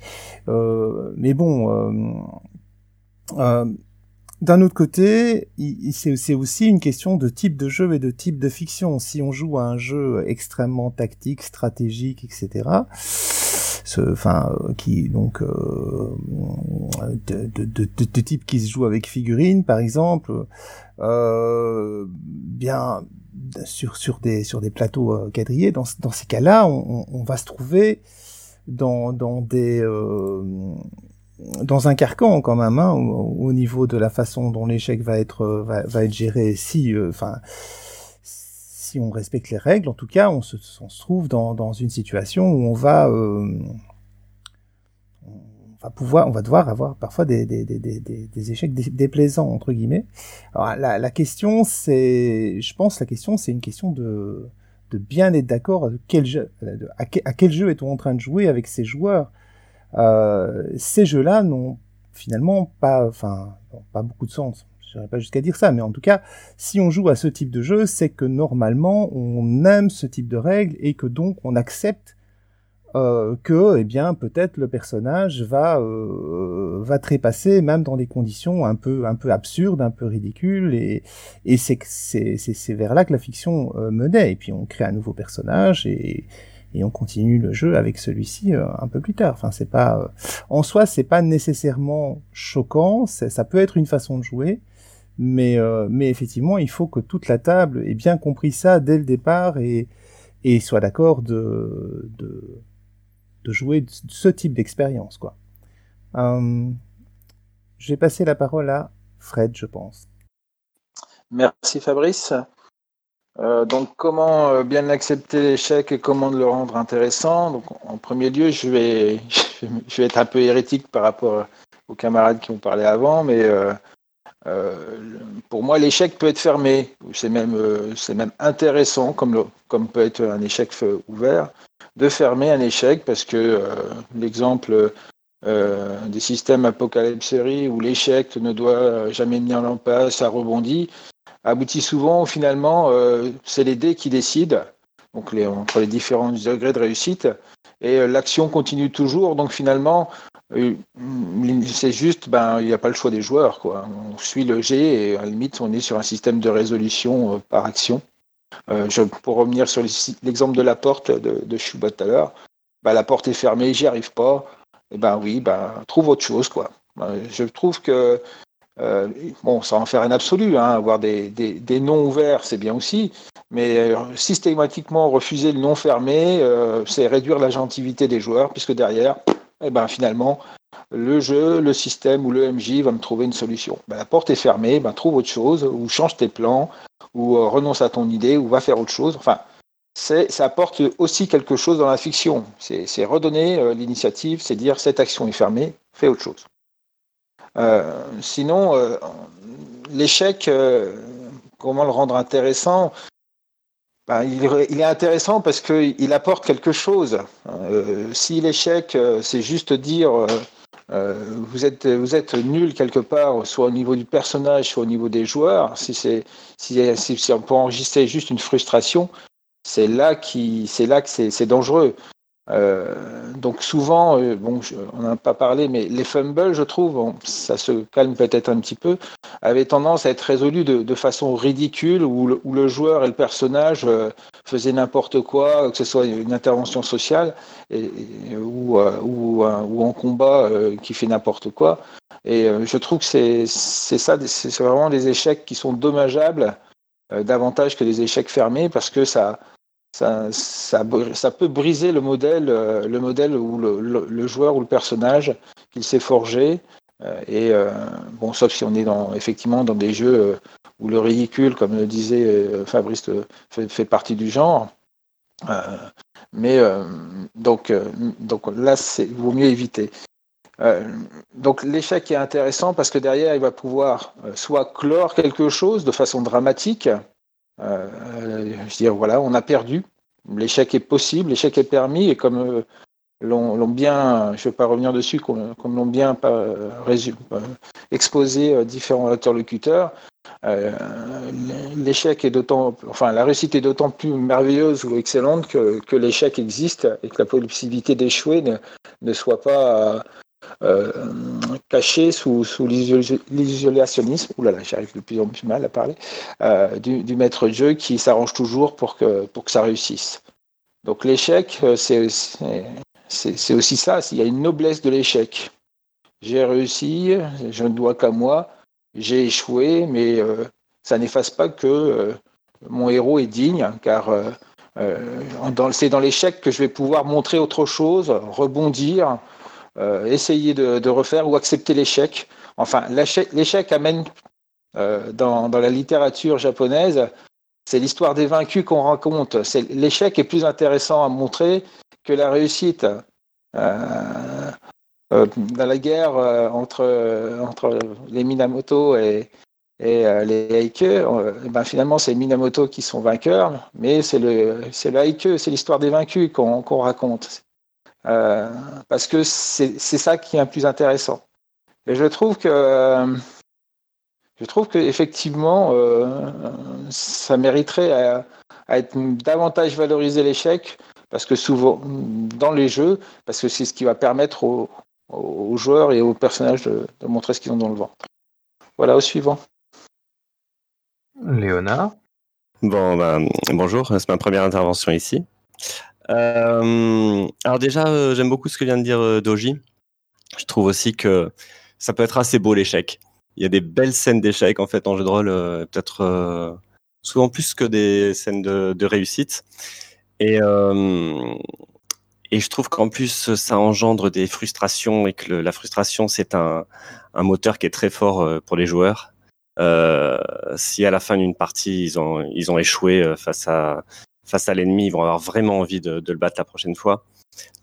Euh, mais bon, euh, euh, d'un autre côté, c'est aussi une question de type de jeu et de type de fiction. Si on joue à un jeu extrêmement tactique, stratégique, etc., enfin, qui donc de, type qui se joue avec figurines, par exemple, bien sur des plateaux quadrillés, dans, ces cas-là, on, on, va se trouver dans, des euh, dans un carcan quand même hein, au, niveau de la façon dont l'échec va être va, va, être géré si euh, enfin si on respecte les règles en tout cas on se, trouve dans, dans une situation où on va euh, pouvoir on va devoir avoir parfois des, des, des, des, des échecs déplaisants entre guillemets. Alors la, la question c'est je pense la question c'est une question de de bien être d'accord à quel jeu, à quel jeu est-on en train de jouer avec ces joueurs. Euh, ces jeux-là n'ont finalement pas, enfin, pas beaucoup de sens. Je n'irai pas jusqu'à dire ça, mais en tout cas, si on joue à ce type de jeu, c'est que normalement on aime ce type de règles et que donc on accepte euh, que, eh bien, peut-être le personnage va euh, va trépasser même dans des conditions un peu un peu absurdes, un peu ridicules, et et c'est c'est c'est vers là que la fiction euh, menait. Et puis on crée un nouveau personnage et et on continue le jeu avec celui-ci euh, un peu plus tard. Enfin, c'est pas euh, en soi, c'est pas nécessairement choquant. Ça peut être une façon de jouer, mais mais effectivement, il faut que toute la table ait bien compris ça dès le départ et et soit d'accord de, de de jouer ce type d'expérience, quoi. Euh, je vais passer la parole à Fred, je pense. Merci Fabrice. Euh, donc, comment euh, bien accepter l'échec et comment le rendre intéressant? Donc, en premier lieu, je vais, je vais être un peu hérétique par rapport aux camarades qui ont parlé avant, mais euh, pour moi, l'échec peut être fermé. C'est même, même intéressant, comme, comme peut être un échec ouvert, de fermer un échec parce que l'exemple des systèmes apocalypse où l'échec ne doit jamais mis en place, ça rebondit aboutit souvent finalement, euh, c'est les dés qui décident, donc les, entre les différents degrés de réussite, et euh, l'action continue toujours, donc finalement, euh, c'est juste, ben, il n'y a pas le choix des joueurs, quoi. On suit le G et à la limite, on est sur un système de résolution par action. Je, pour revenir sur l'exemple de la porte de, de tout à l'heure, ben, la porte est fermée, j'y arrive pas. Et ben oui, ben trouve autre chose, quoi. Je trouve que euh, bon, ça en faire un absolu, hein, avoir des, noms ouverts, c'est bien aussi, mais euh, systématiquement refuser le nom fermé, euh, c'est réduire la gentilité des joueurs, puisque derrière, eh ben, finalement, le jeu, le système ou le MJ va me trouver une solution. Ben, la porte est fermée, ben, trouve autre chose, ou change tes plans, ou renonce à ton idée, ou va faire autre chose. Enfin, ça apporte aussi quelque chose dans la fiction. C'est redonner l'initiative, c'est dire cette action est fermée, fais autre chose. Euh, sinon, euh, l'échec, euh, comment le rendre intéressant? Ben, il, est intéressant parce qu'il apporte quelque chose. si l'échec, c'est juste dire vous, êtes, vous êtes nul quelque part, soit au niveau du personnage, soit au niveau des joueurs, si, c'est, si, si, on peut enregistrer juste une frustration, c'est là, qui, c'est là que c'est dangereux. Euh, donc souvent, euh, bon, on n'en a pas parlé, mais les fumbles, je trouve, ça se calme peut-être un petit peu, avaient tendance à être résolus de, façon ridicule, où le, joueur et le personnage euh, faisaient n'importe quoi, que ce soit une intervention sociale ou, en combat qui fait n'importe quoi. Et je trouve que c'est ça, c'est vraiment des échecs qui sont dommageables davantage que des échecs fermés parce que ça, ça, peut briser le modèle, euh, le modèle où le, joueur ou le personnage qu'il s'est forgé. Euh, et euh, bon, sauf si on est dans, effectivement dans des jeux où le ridicule, comme le disait Fabrice, fait, partie du genre. mais donc, donc là, il vaut mieux éviter. donc l'échec est intéressant parce que derrière, il va pouvoir soit clore quelque chose de façon dramatique, je dire, voilà, on a perdu. L'échec est possible, l'échec est permis, et comme euh, l'ont bien, je ne vais pas revenir dessus, comme, l'ont bien euh, exposé différents interlocuteurs, l'échec est d'autant, enfin la réussite est d'autant plus merveilleuse ou excellente que, l'échec existe et que la possibilité d'échouer ne, soit pas euh, caché sous, sous l'isolationnisme, oulala, j'arrive de plus en plus mal à parler, euh, du, maître de jeu qui s'arrange toujours pour que, pour que ça réussisse. Donc l'échec, euh, c'est aussi ça, il y a une noblesse de l'échec. J'ai réussi, je ne dois qu'à moi, j'ai échoué, mais ça n'efface pas que mon héros est digne, car c'est dans l'échec que je vais pouvoir montrer autre chose, rebondir, euh, essayer de, refaire ou accepter l'échec. Enfin, l'échec amène euh, dans, la littérature japonaise, c'est l'histoire des vaincus qu'on raconte. L'échec est plus intéressant à montrer que la réussite. Euh, dans la guerre entre, entre les Minamoto et, les haïkeux, ben finalement, c'est Minamoto qui sont vainqueurs, mais c'est le, le c'est l'histoire des vaincus qu'on raconte. Parce que c'est ça qui est le plus intéressant. Et je trouve que je trouve qu'effectivement, ça mériterait à, être davantage valorisé l'échec, parce que souvent, dans les jeux, parce que c'est ce qui va permettre aux, joueurs et aux personnages de, montrer ce qu'ils ont dans le ventre. Voilà, au suivant. Léonard? Bon, ben, bonjour, c'est ma première intervention ici. Euh, alors déjà, euh, j'aime beaucoup ce que vient de dire euh, Doji. Je trouve aussi que ça peut être assez beau l'échec. Il y a des belles scènes d'échec en fait en jeu de rôle, peut-être souvent plus que des scènes de, réussite. Et, je trouve qu'en plus, ça engendre des frustrations et que la frustration, c'est un, moteur qui est très fort pour les joueurs. Euh, si à la fin d'une partie, ils ont échoué face à, face à l'ennemi, ils vont avoir vraiment envie de, le battre la prochaine fois.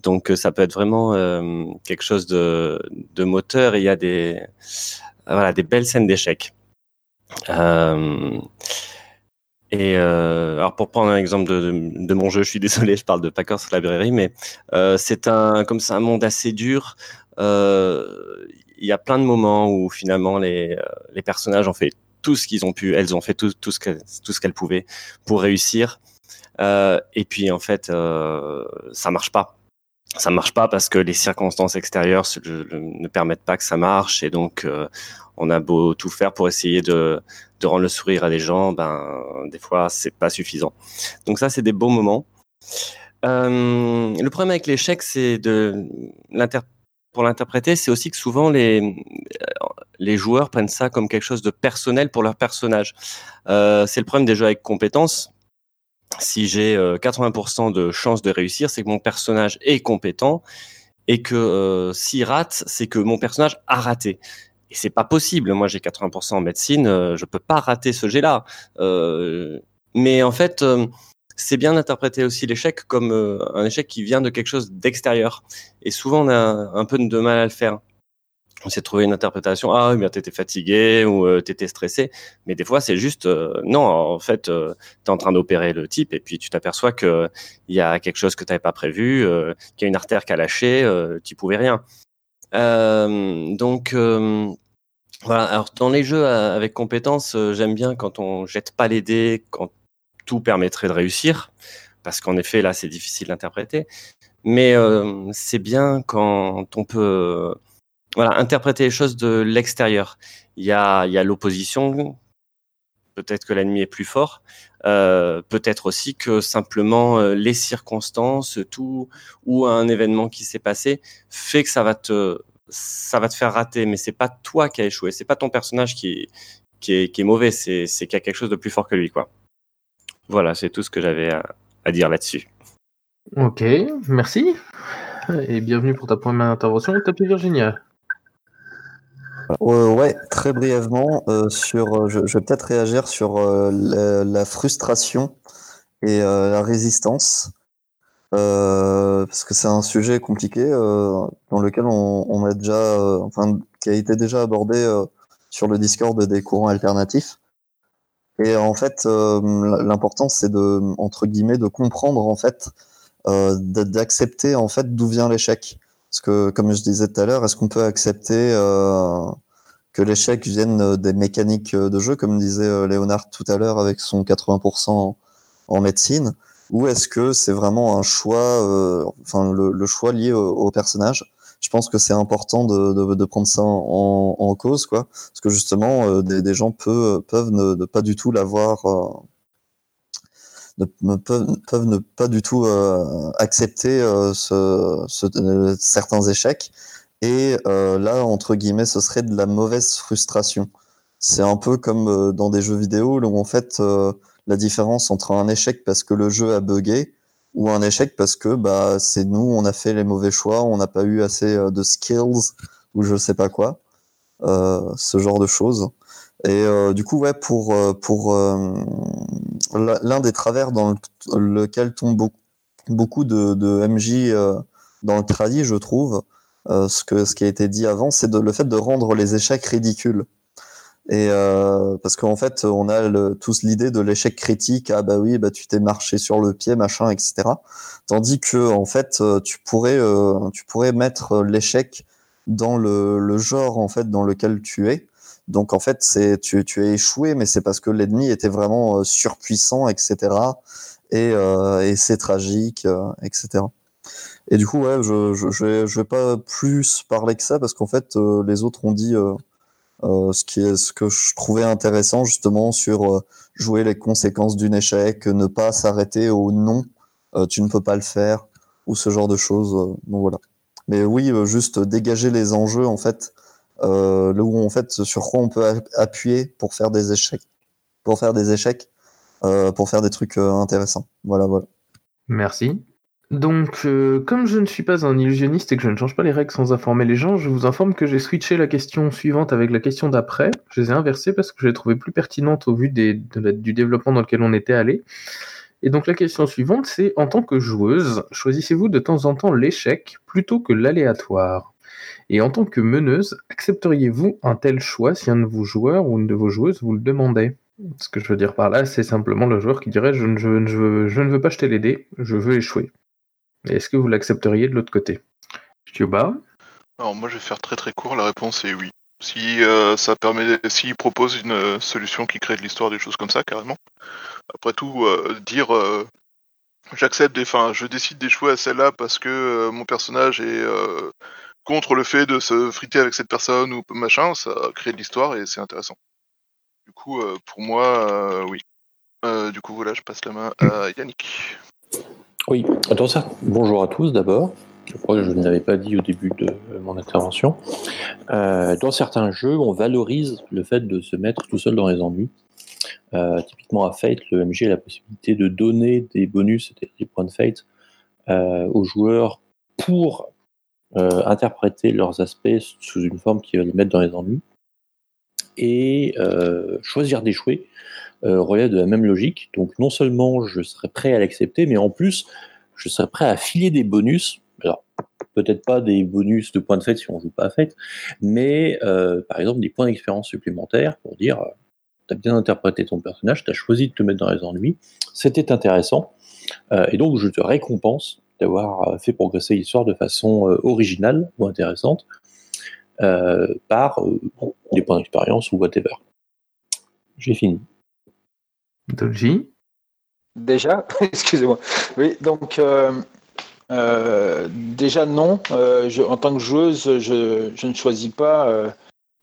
Donc ça peut être vraiment euh, quelque chose de, moteur il y a des, voilà, des belles scènes d'échecs. Euh, et euh, alors pour prendre un exemple de, mon jeu, je suis désolé, je parle de Packers Library, mais euh, c'est un comme c'est un monde assez dur. Euh, il y a plein de moments où finalement les, euh, les personnages ont fait tout ce qu'ils ont pu, elles ont fait tout, tout ce tout ce qu'elles pouvaient pour réussir. Euh, et puis en fait, euh, ça marche pas ça marche pas parce que les circonstances extérieures ne permettent pas que ça marche et donc euh, on a beau tout faire pour essayer de, rendre le sourire à des gens, ben des fois c'est pas suffisant. Donc ça c'est des beaux moments. Le problème avec l'échec, c'est de pour l'interpréter, c'est aussi que souvent les les joueurs prennent ça comme quelque chose de personnel pour leur personnage. C'est le problème des jeux avec compétences si j'ai 80% de chances de réussir, c'est que mon personnage est compétent et que euh, s'il rate, c'est que mon personnage a raté. Et c'est pas possible. Moi, j'ai 80% en médecine, euh, je peux pas rater ce jet-là. Euh, mais en fait, c'est bien d'interpréter aussi l'échec comme un échec qui vient de quelque chose d'extérieur. Et souvent, on a un peu de mal à le faire on s'est trouvé une interprétation ah bien t'étais fatigué ou euh, t'étais stressé. Mais des fois c'est juste euh, non en fait euh, t'es en train d'opérer le type et puis tu t'aperçois que il y a quelque chose que t'avais pas prévu qu'il y a une artère qui a lâché tu pouvais rien. Donc voilà. Alors dans les jeux avec compétences j'aime bien quand on jette pas les dés quand tout permettrait de réussir parce qu'en effet là c'est difficile d'interpréter. Mais c'est bien quand on peut voilà, interpréter les choses de l'extérieur. Il y a, il y a l'opposition. Peut-être que l'ennemi est plus fort. Euh, peut-être aussi que simplement euh, les circonstances, tout ou un événement qui s'est passé fait que ça va te ça va te faire rater. Mais c'est pas toi qui a échoué. C'est pas ton personnage qui qui est, qui est mauvais. C'est c'est qu'il y a quelque chose de plus fort que lui, quoi. Voilà, c'est tout ce que j'avais à, à dire là-dessus. Ok, merci et bienvenue pour ta première intervention. Tapis Virginia. Euh, ouais, très brièvement, euh, sur, euh, je, vais peut-être réagir sur la, la, frustration et la résistance, parce que c'est un sujet compliqué dans lequel on, on a déjà, enfin, qui a été déjà abordé sur le Discord des courants alternatifs. Et en fait, l'important c'est de, entre guillemets, de comprendre en fait, d'accepter en fait d'où vient l'échec. Parce que, comme je disais tout à l'heure, est-ce qu'on peut accepter euh, que l'échec vienne des mécaniques de jeu, comme disait euh, Léonard tout à l'heure avec son 80% en, médecine, ou est-ce que c'est vraiment un choix, euh, enfin le, choix lié au, personnage? Je pense que c'est important de, de, de, prendre ça en, en, cause, quoi, parce que justement, des, des, gens peuvent, peuvent ne, pas du tout l'avoir ne, peuvent, peuvent, ne pas du tout euh, accepter euh, ce, ce, euh, certains échecs. Et là, entre guillemets, ce serait de la mauvaise frustration. C'est un peu comme dans des jeux vidéo où en fait la différence entre un échec parce que le jeu a buggé ou un échec parce que bah c'est nous on a fait les mauvais choix, on n'a pas eu assez de skills ou je sais pas quoi, euh, ce genre de choses. Et euh, du coup ouais pour pour l'un des travers dans lequel tombent beaucoup de, de MJ euh, dans le tradit, je trouve, euh, ce, que, ce qui a été dit avant, c'est le fait de rendre les échecs ridicules. Et euh, parce qu'en fait, on a le, tous l'idée de l'échec critique. Ah bah oui, bah tu t'es marché sur le pied, machin, etc. Tandis que en fait, euh, tu pourrais, euh, tu pourrais mettre l'échec dans le, le genre en fait dans lequel tu es. Donc en fait, c'est tu, tu es échoué, mais c'est parce que l'ennemi était vraiment euh, surpuissant, etc. Et, euh, et c'est tragique, euh, etc. Et du coup, ouais, je, je, je, vais, je vais pas plus parler que ça parce qu'en fait, euh, les autres ont dit euh, euh, ce qui est ce que je trouvais intéressant justement sur jouer les conséquences d'une échec, ne pas s'arrêter au non, tu ne peux pas le faire ou ce genre de choses. donc voilà. Mais oui, juste dégager les enjeux en fait, euh, là où fait sur quoi on peut appuyer pour faire des échecs, pour faire des échecs, euh, pour faire des trucs euh, intéressants. Voilà, voilà. Merci. Donc, comme je ne suis pas un illusionniste et que je ne change pas les règles sans informer les gens, je vous informe que j'ai switché la question suivante avec la question d'après. Je les ai inversées parce que je les trouvais plus pertinentes au vu du développement dans lequel on était allé. Et donc la question suivante, c'est en tant que joueuse, choisissez-vous de temps en temps l'échec plutôt que l'aléatoire? Et en tant que meneuse, accepteriez-vous un tel choix si un de vos joueurs ou une de vos joueuses vous le demandait? Ce que je veux dire par là, c'est simplement le joueur qui dirait je ne, veux- je ne veux pas jeter les dés, je veux échouer. Est-ce que vous l'accepteriez de l'autre côté? Stioba Alors moi je vais faire très très court, la réponse est oui. Si euh, ça permet, s'il propose une euh, solution qui crée de l'histoire, des choses comme ça, carrément. Après tout, euh, dire j'accepte, enfin je décide d'échouer à celle-là parce que mon personnage est contre le fait de se friter avec cette personne ou machin, ça crée de l'histoire et c'est intéressant. Du coup, euh, pour moi, euh, oui. Euh, du coup, voilà, je passe la main à Yannick. Oui, dans cer- bonjour à tous d'abord. Je crois que je ne l'avais pas dit au début de mon intervention. Euh, dans certains jeux, on valorise le fait de se mettre tout seul dans les ennuis. Euh, typiquement à Fate, le MJ a la possibilité de donner des bonus, des points de Fate, euh, aux joueurs pour euh, interpréter leurs aspects sous une forme qui va les mettre dans les ennuis. Et euh, choisir d'échouer euh, relève de la même logique. Donc non seulement je serais prêt à l'accepter, mais en plus je serais prêt à filer des bonus. Alors peut-être pas des bonus de points de fête si on joue pas à fête, mais euh, par exemple des points d'expérience supplémentaires pour dire t'as bien interprété ton personnage, t'as choisi de te mettre dans les ennuis, c'était intéressant, et donc je te récompense d'avoir euh, fait progresser l'histoire de façon euh, originale ou intéressante euh, par euh, bon, des points d'expérience ou whatever. J'ai fini. Dolji Déjà, excusez-moi. Oui, donc euh, euh, déjà non. Euh, je, en tant que joueuse, je, je ne choisis pas euh,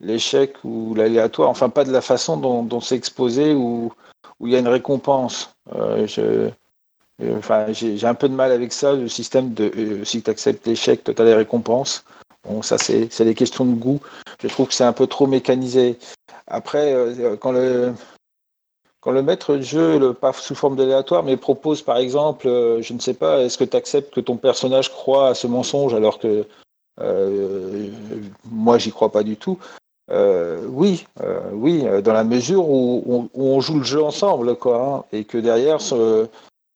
l'échec ou l'aléatoire. Enfin, pas de la façon dont, dont c'est exposé ou où il y a une récompense. Je, euh, enfin, j'ai un peu de mal avec ça, le système de euh, si tu acceptes l'échec, tu as les récompenses. Bon, ça, c'est des questions de goût. Je trouve que c'est un peu trop mécanisé. Après, euh, quand le, quand le maître de jeu, le, pas sous forme d'aléatoire, mais propose par exemple, euh, je ne sais pas, est-ce que tu acceptes que ton personnage croit à ce mensonge alors que euh, moi j'y crois pas du tout? Euh, Oui, euh, oui, euh, dans la mesure où, on- joue le jeu ensemble, quoi, hein, et que derrière,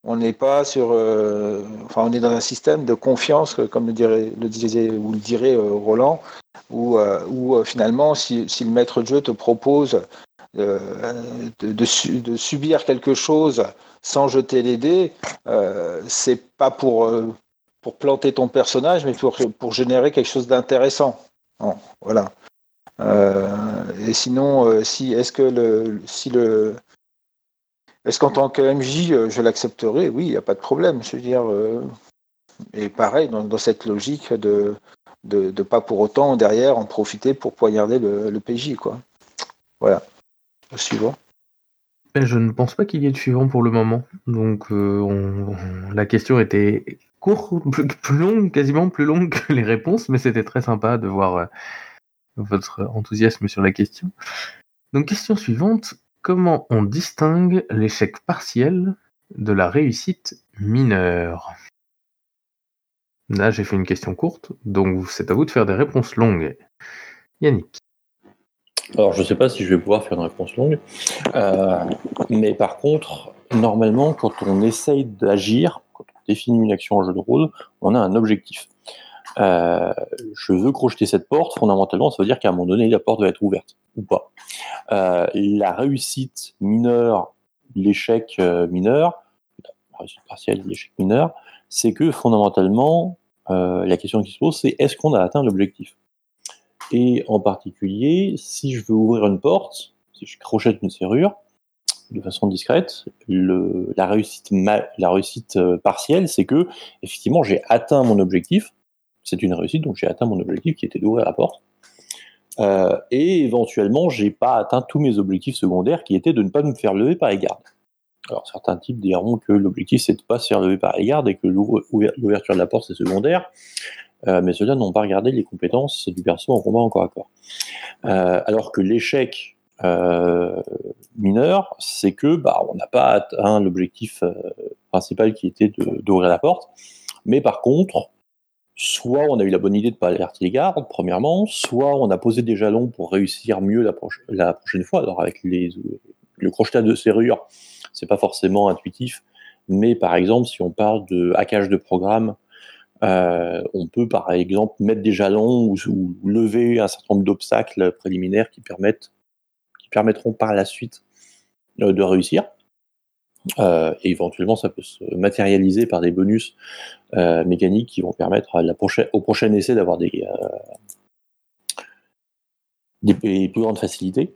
on n'est pas sur, euh, enfin, on est dans un système de confiance, que- comme le dirait, le disait ou le dirait euh, Roland, où, euh, où euh, finalement, si, si le maître de jeu te propose euh, de, de de subir quelque chose sans jeter les dés, euh, c'est pas pour, euh, pour planter ton personnage, mais pour, pour générer quelque chose d'intéressant. Voilà. Euh, et sinon, euh, si est-ce que le si le est-ce qu'en tant que MJ, euh, je l'accepterai? Oui, il n'y a pas de problème. Dire, euh, et pareil dans, cette logique de de, pas pour autant derrière en profiter pour poignarder le, PJ, quoi. Voilà. Au suivant. Ben, Je ne pense pas qu'il y ait de suivant pour le moment. Donc euh, on- la question était courte, plus, longue, quasiment plus longue que les réponses, mais c'était très sympa de voir votre enthousiasme sur la question. Donc question suivante, comment on distingue l'échec partiel de la réussite mineure? Là j'ai fait une question courte, donc c'est à vous de faire des réponses longues. Yannick. Alors, je ne sais pas si je vais pouvoir faire une réponse longue, euh, mais par contre, normalement, quand on essaye d'agir, quand on définit une action en jeu de rôle, on a un objectif. Euh, je veux crocheter cette porte, fondamentalement, ça veut dire qu'à un moment donné, la porte va être ouverte ou pas. Euh, la réussite mineure, l'échec euh, mineur, la réussite partielle, l'échec mineur, c'est que fondamentalement, la question qui se pose, c'est est-ce qu'on a atteint l'objectif? Et en particulier, si je veux ouvrir une porte, si je crochette une serrure, de façon discrète, la réussite, la réussite partielle, c'est que effectivement j'ai atteint mon objectif. C'est une réussite, donc j'ai atteint mon objectif qui était d'ouvrir la porte. Euh, et éventuellement, j'ai pas atteint tous mes objectifs secondaires qui étaient de ne pas me faire lever par les gardes. Alors certains types diront que l'objectif c'est de pas se faire lever par les gardes et que l'ouverture de la porte c'est secondaire, Euh, mais ceux-là n'ont pas regardé les compétences du perso en combat encore à corps. Euh, alors que l'échec mineur, c'est que bah, on n'a pas atteint l'objectif principal qui était d'ouvrir la porte, mais par contre, soit on a eu la bonne idée de ne pas alerter les gardes, premièrement, soit on a posé des jalons pour réussir mieux la, prochaine fois. Alors avec les, le crochetage de serrure, c'est pas forcément intuitif, mais par exemple, si on parle de hackage de programme, euh, on peut par exemple mettre des jalons ou, lever un certain nombre d'obstacles préliminaires qui permettront par la suite euh, de réussir. Euh, et éventuellement, ça peut se matérialiser par des bonus euh, mécaniques qui vont permettre au prochain essai d'avoir des, euh, plus grandes facilités.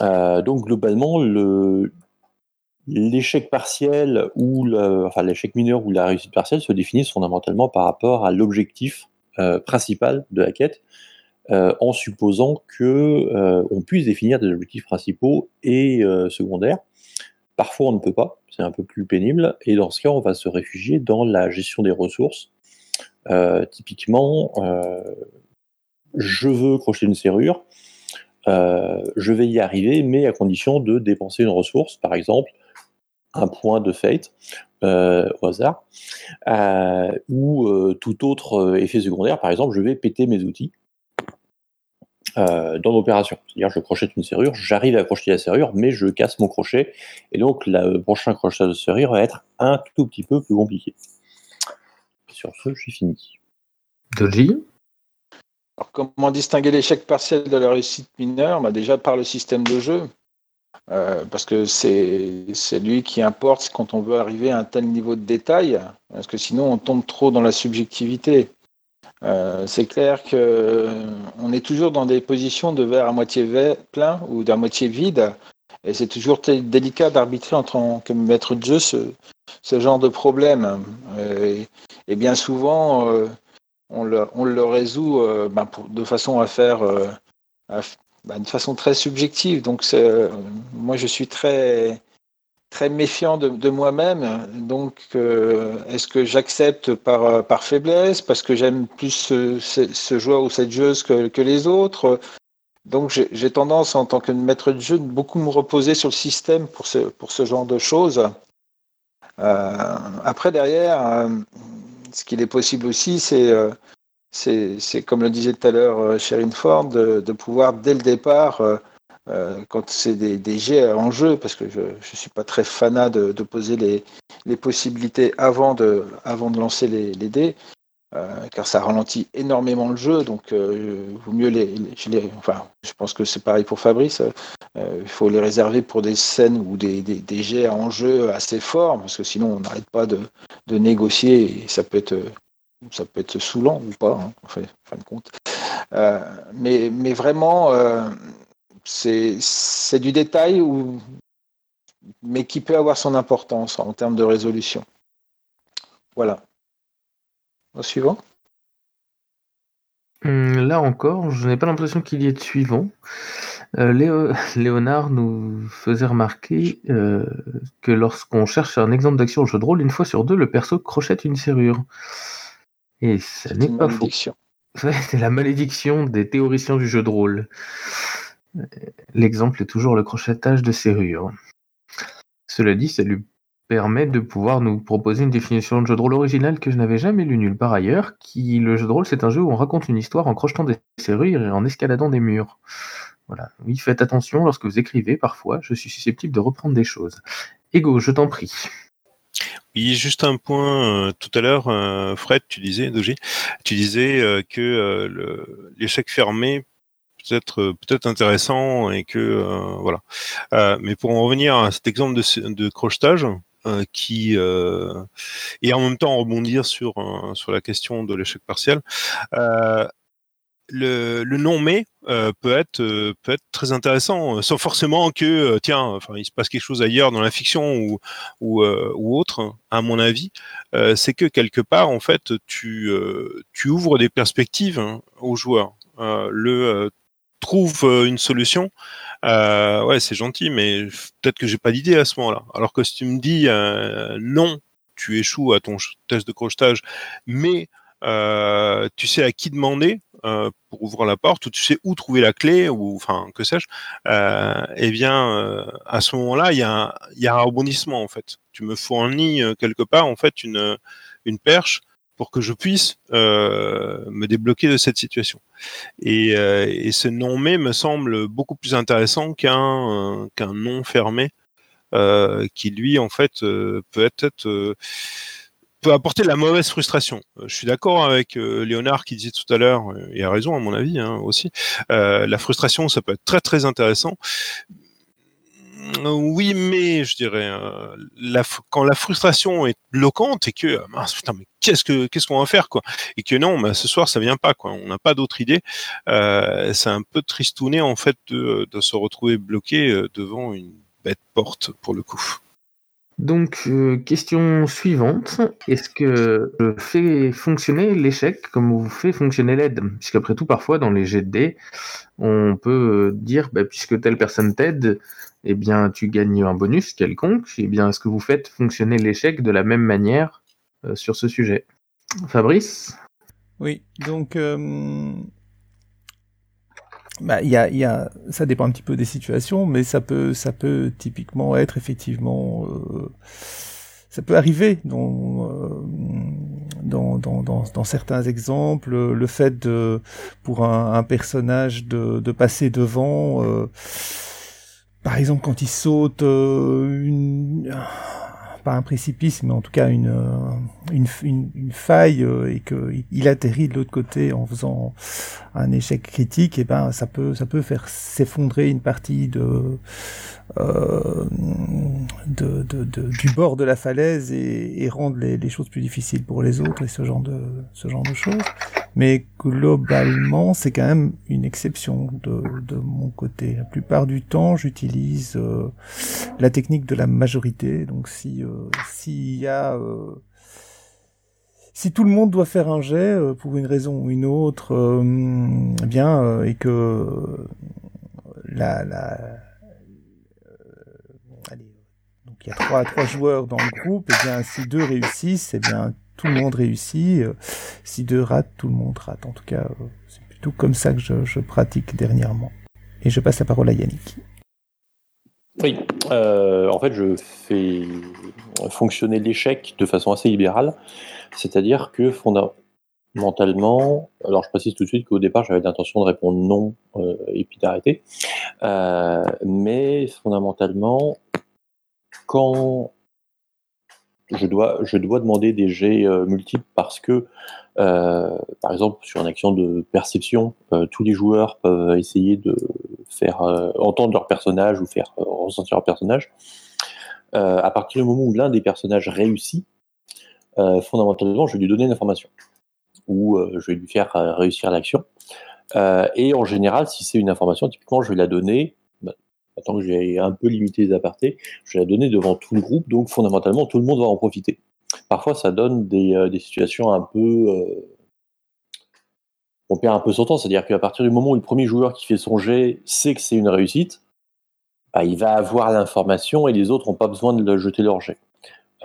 Donc globalement, le, l'échec partiel ou enfin l'échec mineur ou la réussite partielle se définissent fondamentalement par rapport à l'objectif principal de la quête, en supposant que on puisse définir des objectifs principaux et secondaires. Parfois, on ne peut pas, c'est un peu plus pénible, et dans ce cas, on va se réfugier dans la gestion des ressources. Euh, typiquement, euh, je veux crocheter une serrure, euh, je vais y arriver, mais à condition de dépenser une ressource, par exemple un point de fate au hasard, ou tout autre effet secondaire, par exemple, je vais péter mes outils euh, dans l'opération. C'est-à-dire, je crochette une serrure, j'arrive à crocheter la serrure, mais je casse mon crochet, et donc le prochain crochetage de serrure va être un tout petit peu plus compliqué. Sur ce, je suis fini. Doji Alors, comment distinguer l'échec partiel de la réussite mineure? Bah, Déjà par le système de jeu. Euh, parce que c'est lui qui importe quand on veut arriver à un tel niveau de détail, parce que sinon on tombe trop dans la subjectivité. Euh, c'est clair que euh, on est toujours dans des positions de verre à moitié plein ou d'à moitié vide, et c'est toujours délicat d'arbitrer en tant que maître de jeu ce, genre de problème. Euh, et, bien souvent, on, le, résout ben, de façon à faire à ben, de façon très subjective. Donc, moi, je suis très, très méfiant de, de moi-même. Donc, euh, est-ce que j'accepte par, euh, par faiblesse, parce que j'aime plus ce, ce- joueur ou cette joueuse que, que les autres? Donc, j'ai tendance, en tant que maître de jeu, de beaucoup me reposer sur le système pour ce, pour ce genre de choses. Euh, après, derrière, ce qu'il est possible aussi, c'est c'est comme le disait tout à l'heure Sherine Ford, de, de pouvoir dès le départ, euh, quand c'est des, des jets en jeu, parce que je ne suis pas très fanat de, de poser les, les possibilités avant de, avant de lancer les, les dés, euh, car ça ralentit énormément le jeu, donc euh, vaut mieux les, les- enfin, je pense que c'est pareil pour Fabrice, euh, il faut les réserver pour des scènes ou des, des, jets en jeu assez forts, parce que sinon on n'arrête pas de, de négocier et ça peut être ça peut être saoulant ou pas, hein, en, fin de compte. Mais, mais vraiment, c'est du détail, ou, mais qui peut avoir son importance en termes de résolution. Voilà. Au suivant. Hum, Là encore, je n'ai pas l'impression qu'il y ait de suivant. Euh, Léo- Léonard nous faisait remarquer euh, que lorsqu'on cherche un exemple d'action au jeu de rôle, une fois sur deux, le perso crochette une serrure. Et ça n'est pas faux. C'est la malédiction des théoriciens du jeu de rôle. L'exemple est toujours le crochetage de serrure. Cela dit, ça lui permet de pouvoir nous proposer une définition de jeu de rôle originale que je n'avais jamais lu nulle part ailleurs, qui le jeu de rôle c'est un jeu où on raconte une histoire en crochetant des serrures et en escaladant des murs. Voilà. Oui, faites attention lorsque vous écrivez, parfois, je suis susceptible de reprendre des choses. Ego, je t'en prie. Oui, juste un point. euh, tout à l'heure, euh, Fred, tu disais, Doji, tu disais euh, que l'échec fermé peut être euh, peut-être intéressant et que euh, voilà. Euh, mais pour en revenir à cet exemple de, de crochetage qui et en même temps rebondir sur sur la question de l'échec partiel. le, le non mais peut être peut être très intéressant sans forcément que tiens enfin il se passe quelque chose ailleurs dans la fiction ou ou, ou autre à mon avis c'est que quelque part en fait tu tu ouvres des perspectives hein, aux joueurs le trouve euh, une solution euh, ouais c'est gentil mais peut-être que j'ai pas d'idée à ce moment-là alors que si tu me dis euh, non tu échoues à ton test de crochetage mais euh, tu sais à qui demander euh, pour ouvrir la porte, ou tu sais où trouver la clé, ou enfin que sais-je, euh, eh bien à ce moment-là, il y, a un- y a un rebondissement en fait. Tu me fournis quelque part en fait une, une perche pour que je puisse euh, me débloquer de cette situation. Et, euh, ce non mais me semble beaucoup plus intéressant qu'un euh, qu'un non fermé qui lui en fait peut être peut apporter la mauvaise frustration. Je suis d'accord avec Léonard qui disait tout à l'heure, et a raison à mon avis hein, aussi, la frustration ça peut être très très intéressant. Oui, mais je dirais, euh, la, quand la frustration est bloquante et que euh, mince, putain, mais qu'est-ce que qu'est-ce qu'on va faire quoi Et que non, bah, ce soir ça vient pas quoi. On n'a pas d'autre idée. Euh, c'est un peu tristouné en fait de, se retrouver bloqué euh, devant une bête porte pour le coup. Donc, euh, question suivante. Est-ce que je fais fonctionner l'échec comme vous fait fonctionner l'aide? Puisqu'après tout, parfois, dans les jets de on peut dire, bah, puisque telle personne t'aide, eh bien, tu gagnes un bonus quelconque. Eh bien, est-ce que vous faites fonctionner l'échec de la même manière sur ce sujet. Fabrice? Oui, donc euh, bah, y a, y a, ça dépend un petit peu des situations, mais ça peut, ça peut typiquement être effectivement, euh, ça peut arriver dans, euh, dans, dans, dans, certains exemples, le fait de, pour un, personnage de, de passer devant, euh, par exemple quand il saute euh, une un précipice, mais en tout cas une, euh, une, faille euh, et qu'il atterrit de l'autre côté en faisant un échec critique, et ben ça peut ça peut faire s'effondrer une partie de, euh, du bord de la falaise et, et rendre les, les, choses plus difficiles pour les autres et ce genre de ce genre de choses. Mais globalement, c'est quand même une exception de, de mon côté. La plupart du temps, j'utilise euh, la technique de la majorité. Donc si euh, s'il y a euh, si tout le monde doit faire un jet euh, pour une raison ou une autre, euh, eh bien euh, et que la, la allez, donc il y a trois trois joueurs dans le groupe, et bien si deux réussissent, eh bien tout le monde réussit. Si deux ratent, tout le monde rate. En tout cas, c'est plutôt comme ça que je, pratique dernièrement. Et je passe la parole à Yannick. Oui, euh, en fait, je fais fonctionner l'échec de façon assez libérale, c'est-à-dire que fondamentalement, alors je précise tout de suite qu'au départ j'avais l'intention de répondre non euh, et puis d'arrêter, euh, mais fondamentalement, quand je dois, demander des jets euh, multiples parce que, euh, par exemple, sur une action de perception, euh, tous les joueurs peuvent essayer de faire entendre leur personnage ou faire ressentir leur personnage. À partir du moment où l'un des personnages réussit, fondamentalement, je vais lui donner une information ou je vais lui faire réussir l'action. Et en général, si c'est une information, typiquement, je vais la donner tant que j'ai un peu limité les apartés, je vais la donner devant tout le groupe, donc fondamentalement tout le monde va en profiter. Parfois ça donne des, euh, situations un peu... Euh, on perd un peu son temps, c'est-à-dire qu'à partir du moment où le premier joueur qui fait son jet sait que c'est une réussite, bah, il va avoir l'information et les autres n'ont pas besoin de jeter leur jet.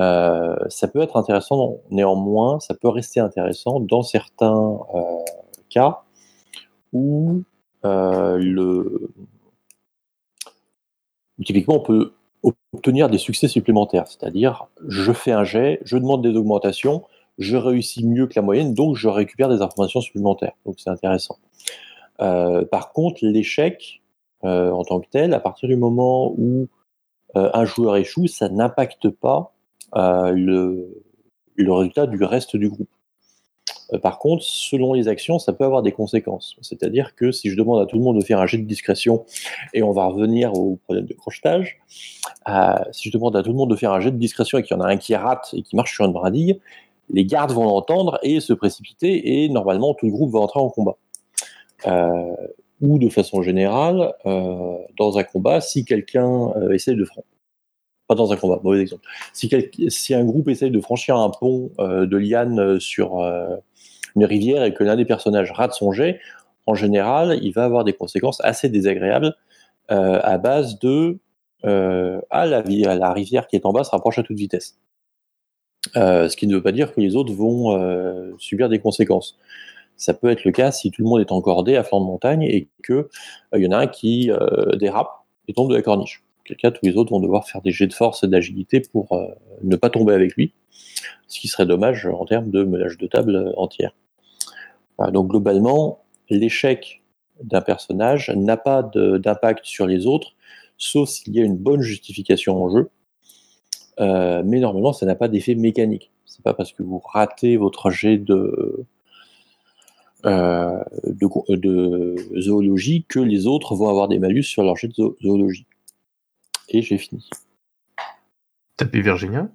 Euh, ça peut être intéressant, néanmoins, ça peut rester intéressant dans certains cas où le typiquement, on peut obtenir des succès supplémentaires, c'est-à-dire je fais un jet, je demande des augmentations, je réussis mieux que la moyenne, donc je récupère des informations supplémentaires. Donc c'est intéressant. Euh, par contre, l'échec euh, en tant que tel, à partir du moment où euh, un joueur échoue, ça n'impacte pas le résultat du reste du groupe. Euh, Par contre, selon les actions, ça peut avoir des conséquences. C'est-à-dire que si je demande à tout le monde de faire un jet de discrétion, et on va revenir au problème de crochetage, euh, si je demande à tout le monde de faire un jet de discrétion et qu'il y en a un qui rate et qui marche sur une brindille, les gardes vont l'entendre et se précipiter, et normalement tout le groupe va entrer en combat. Euh, ou de façon générale, dans un combat, si quelqu'un essaie de franchir, pas dans un combat, mauvais exemple, si, un groupe essaye de franchir un pont de liane sur une rivière et que l'un des personnages rate son jet, en général, il va avoir des conséquences assez désagréables euh, à base de euh, ah, la, la rivière qui est en bas se rapproche à toute vitesse. Euh, ce qui ne veut pas dire que les autres vont subir des conséquences. Ça peut être le cas si tout le monde est encordé à flanc de montagne et que il y en a un qui dérape et tombe de la corniche. Auquel cas, tous les autres vont devoir faire des jets de force et d'agilité pour ne pas tomber avec lui, ce qui serait dommage en termes de menage de table entière. Donc globalement, l'échec d'un personnage n'a pas d'impact sur les autres, sauf s'il y a une bonne justification en jeu. Euh, mais normalement, ça n'a pas d'effet mécanique. C'est pas parce que vous ratez votre jet de, euh, zoologie que les autres vont avoir des malus sur leur jet de zo- zoologie. Et j'ai fini. Tapis Virginia.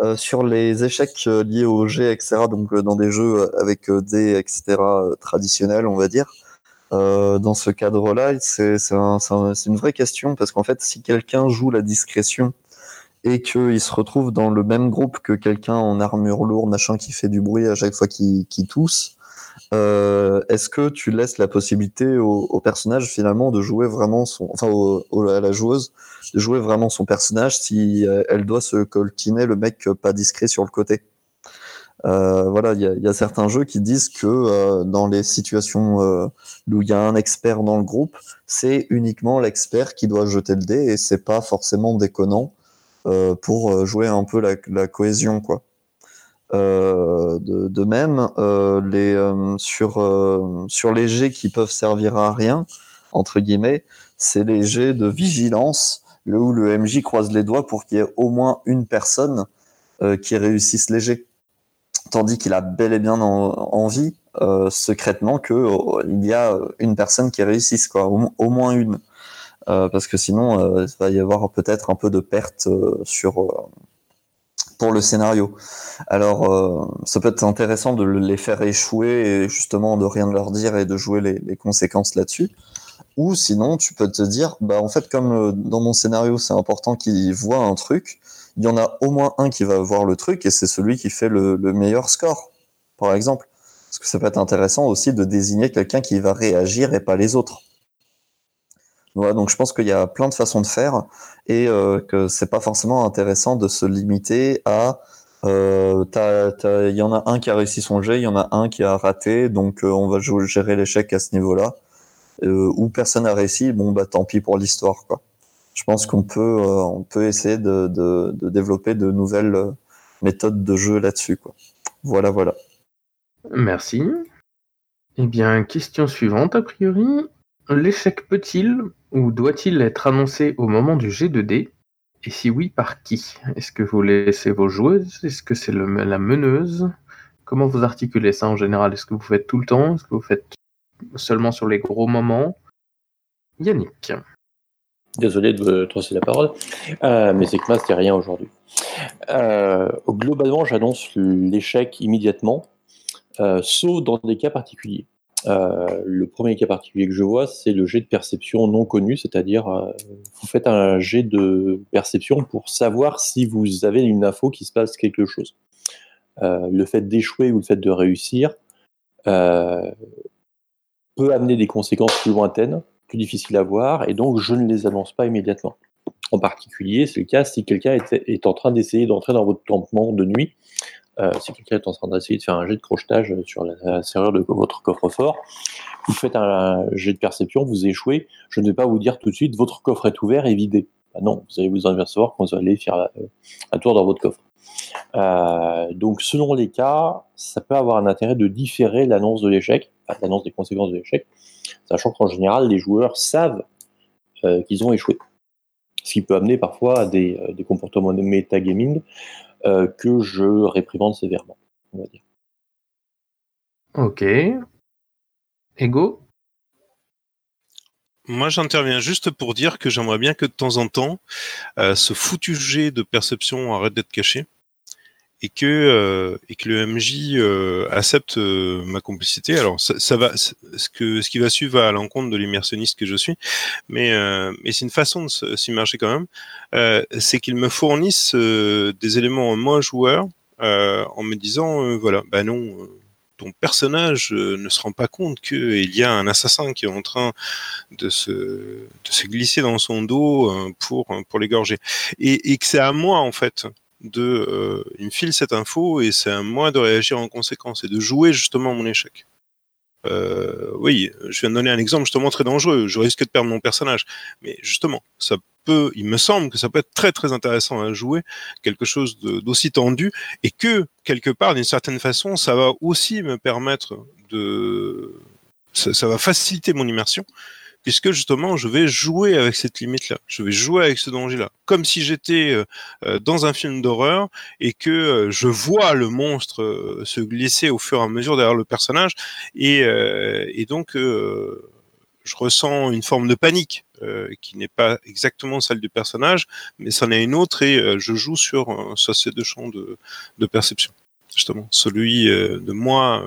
Euh, sur les échecs euh, liés au jet, etc., donc euh, dans des jeux avec dés, etc., traditionnels, on va dire, dans ce cadre-là, c'est c'est un- c'est un- c'est une vraie question parce qu'en fait, si quelqu'un joue la discrétion et qu'il se retrouve dans le même groupe que quelqu'un en armure lourde, machin, qui fait du bruit à chaque fois qu'il tousse, euh, est-ce que tu laisses la possibilité au, personnage finalement de jouer vraiment son, enfin à la joueuse jouer vraiment son personnage si euh, elle doit se coltiner le mec euh, pas discret sur le côté? Voilà, il y a, certains jeux qui disent que dans les situations où il y a un expert dans le groupe, c'est uniquement l'expert qui doit jeter le dé et c'est pas forcément déconnant pour jouer un peu la, la cohésion, quoi. Euh, de, même, euh, les, euh, sur, sur les jets qui peuvent servir à rien, entre guillemets, c'est les jets de vigilance, le, où le MJ croise les doigts pour qu'il y ait au moins une personne qui réussisse les jets. Tandis qu'il a bel et bien en- envie, secrètement, que euh, il y a une personne qui réussisse, quoi, au, au moins une. Parce que sinon, il va y avoir peut-être un peu de perte sur, pour le scénario. Alors, euh, ça peut être intéressant de les faire échouer et justement de rien leur dire et de jouer les, conséquences là-dessus. Ou sinon, tu peux te dire, bah en fait, comme euh, dans mon scénario, c'est important qu'ils voient un truc, il y en a au moins un qui va voir le truc et c'est celui qui fait le, le meilleur score, par exemple. Parce que ça peut être intéressant aussi de désigner quelqu'un qui va réagir et pas les autres. Voilà, donc je pense qu'il y a plein de façons de faire et euh, que c'est pas forcément intéressant de se limiter à euh, il y en a un qui a réussi son jet, il y en a un qui a raté, donc euh, on va gérer l'échec à ce niveau-là. Euh, ou personne n'a réussi, bon bah tant pis pour l'histoire quoi. Je pense qu'on peut euh, on peut essayer de, de, de développer de nouvelles méthodes de jeu là-dessus quoi. Voilà voilà. Merci. Eh bien, question suivante, a priori. L'échec peut-il ou doit-il être annoncé au moment du G2D Et si oui, par qui? Est-ce que vous laissez vos joueuses? Est-ce que c'est la meneuse? Comment vous articulez ça en général? Est-ce que vous faites tout le temps? Est-ce que vous faites seulement sur les gros moments? Yannick. Désolé de laisser la parole, euh, mais c'est que moi, c'était rien aujourd'hui. Euh, globalement, j'annonce l'échec immédiatement, euh, sauf dans des cas particuliers. Euh, le premier cas particulier que je vois, c'est le jet de perception non connu, c'est-à-dire euh, vous faites un jet de perception pour savoir si vous avez une info qui se passe quelque chose. Euh, le fait d'échouer ou le fait de réussir peut amener des conséquences plus lointaines, plus difficiles à voir, et donc je ne les annonce pas immédiatement. En particulier, c'est le cas si quelqu'un est, est en train d'essayer d'entrer dans votre campement de nuit, euh, si quelqu'un est en train d'essayer de faire un jet de crochetage sur la, serrure de votre coffre-fort, vous faites un, jet de perception, vous échouez, je ne vais pas vous dire tout de suite votre coffre est ouvert et vidé. Ah non, vous allez vous en apercevoir quand vous allez faire euh, un tour dans votre coffre. Euh, donc selon les cas, ça peut avoir un intérêt de différer l'annonce de l'échec, l'annonce des conséquences de l'échec, sachant qu'en général, les joueurs savent euh, qu'ils ont échoué. Ce qui peut amener parfois à des, euh, des comportements de metagaming, euh, que je réprimande sévèrement, on va dire. Ok. Ego? Moi, j'interviens juste pour dire que j'aimerais bien que de temps en temps, euh, ce foutu jet de perception arrête d'être caché et que euh, et que le MJ euh, accepte euh, ma complicité. Alors ça, ça va, ce que ce qui va suivre va à l'encontre de l'immersionniste que je suis, mais euh, mais c'est une façon de s'immerger quand même. Euh, c'est qu'ils me fournissent euh, des éléments moi joueur en me disant voilà bah non. ton personnage ne se rend pas compte qu'il y a un assassin qui est en train de se, de se glisser dans son dos pour, pour l'égorger. Et, et que c'est à moi, en fait, de. euh, il me file cette info et c'est à moi de réagir en conséquence et de jouer justement mon échec. Euh, oui, je viens de donner un exemple justement très dangereux. Je risque de perdre mon personnage. Mais justement, ça peut, il me semble que ça peut être très très intéressant à jouer, quelque chose d'aussi tendu, et que quelque part, d'une certaine façon, ça va aussi me permettre de, ça va faciliter mon immersion, puisque justement, je vais jouer avec cette limite-là, je vais jouer avec ce danger-là, comme si j'étais euh, euh, dans un film d'horreur et que euh, je vois le monstre euh, se glisser au fur et à mesure derrière le personnage, et, et donc je ressens une forme de panique qui n'est pas exactement celle du personnage, mais c'en est une autre et je joue sur, sur ces deux champs de, de perception. Justement, celui de moi,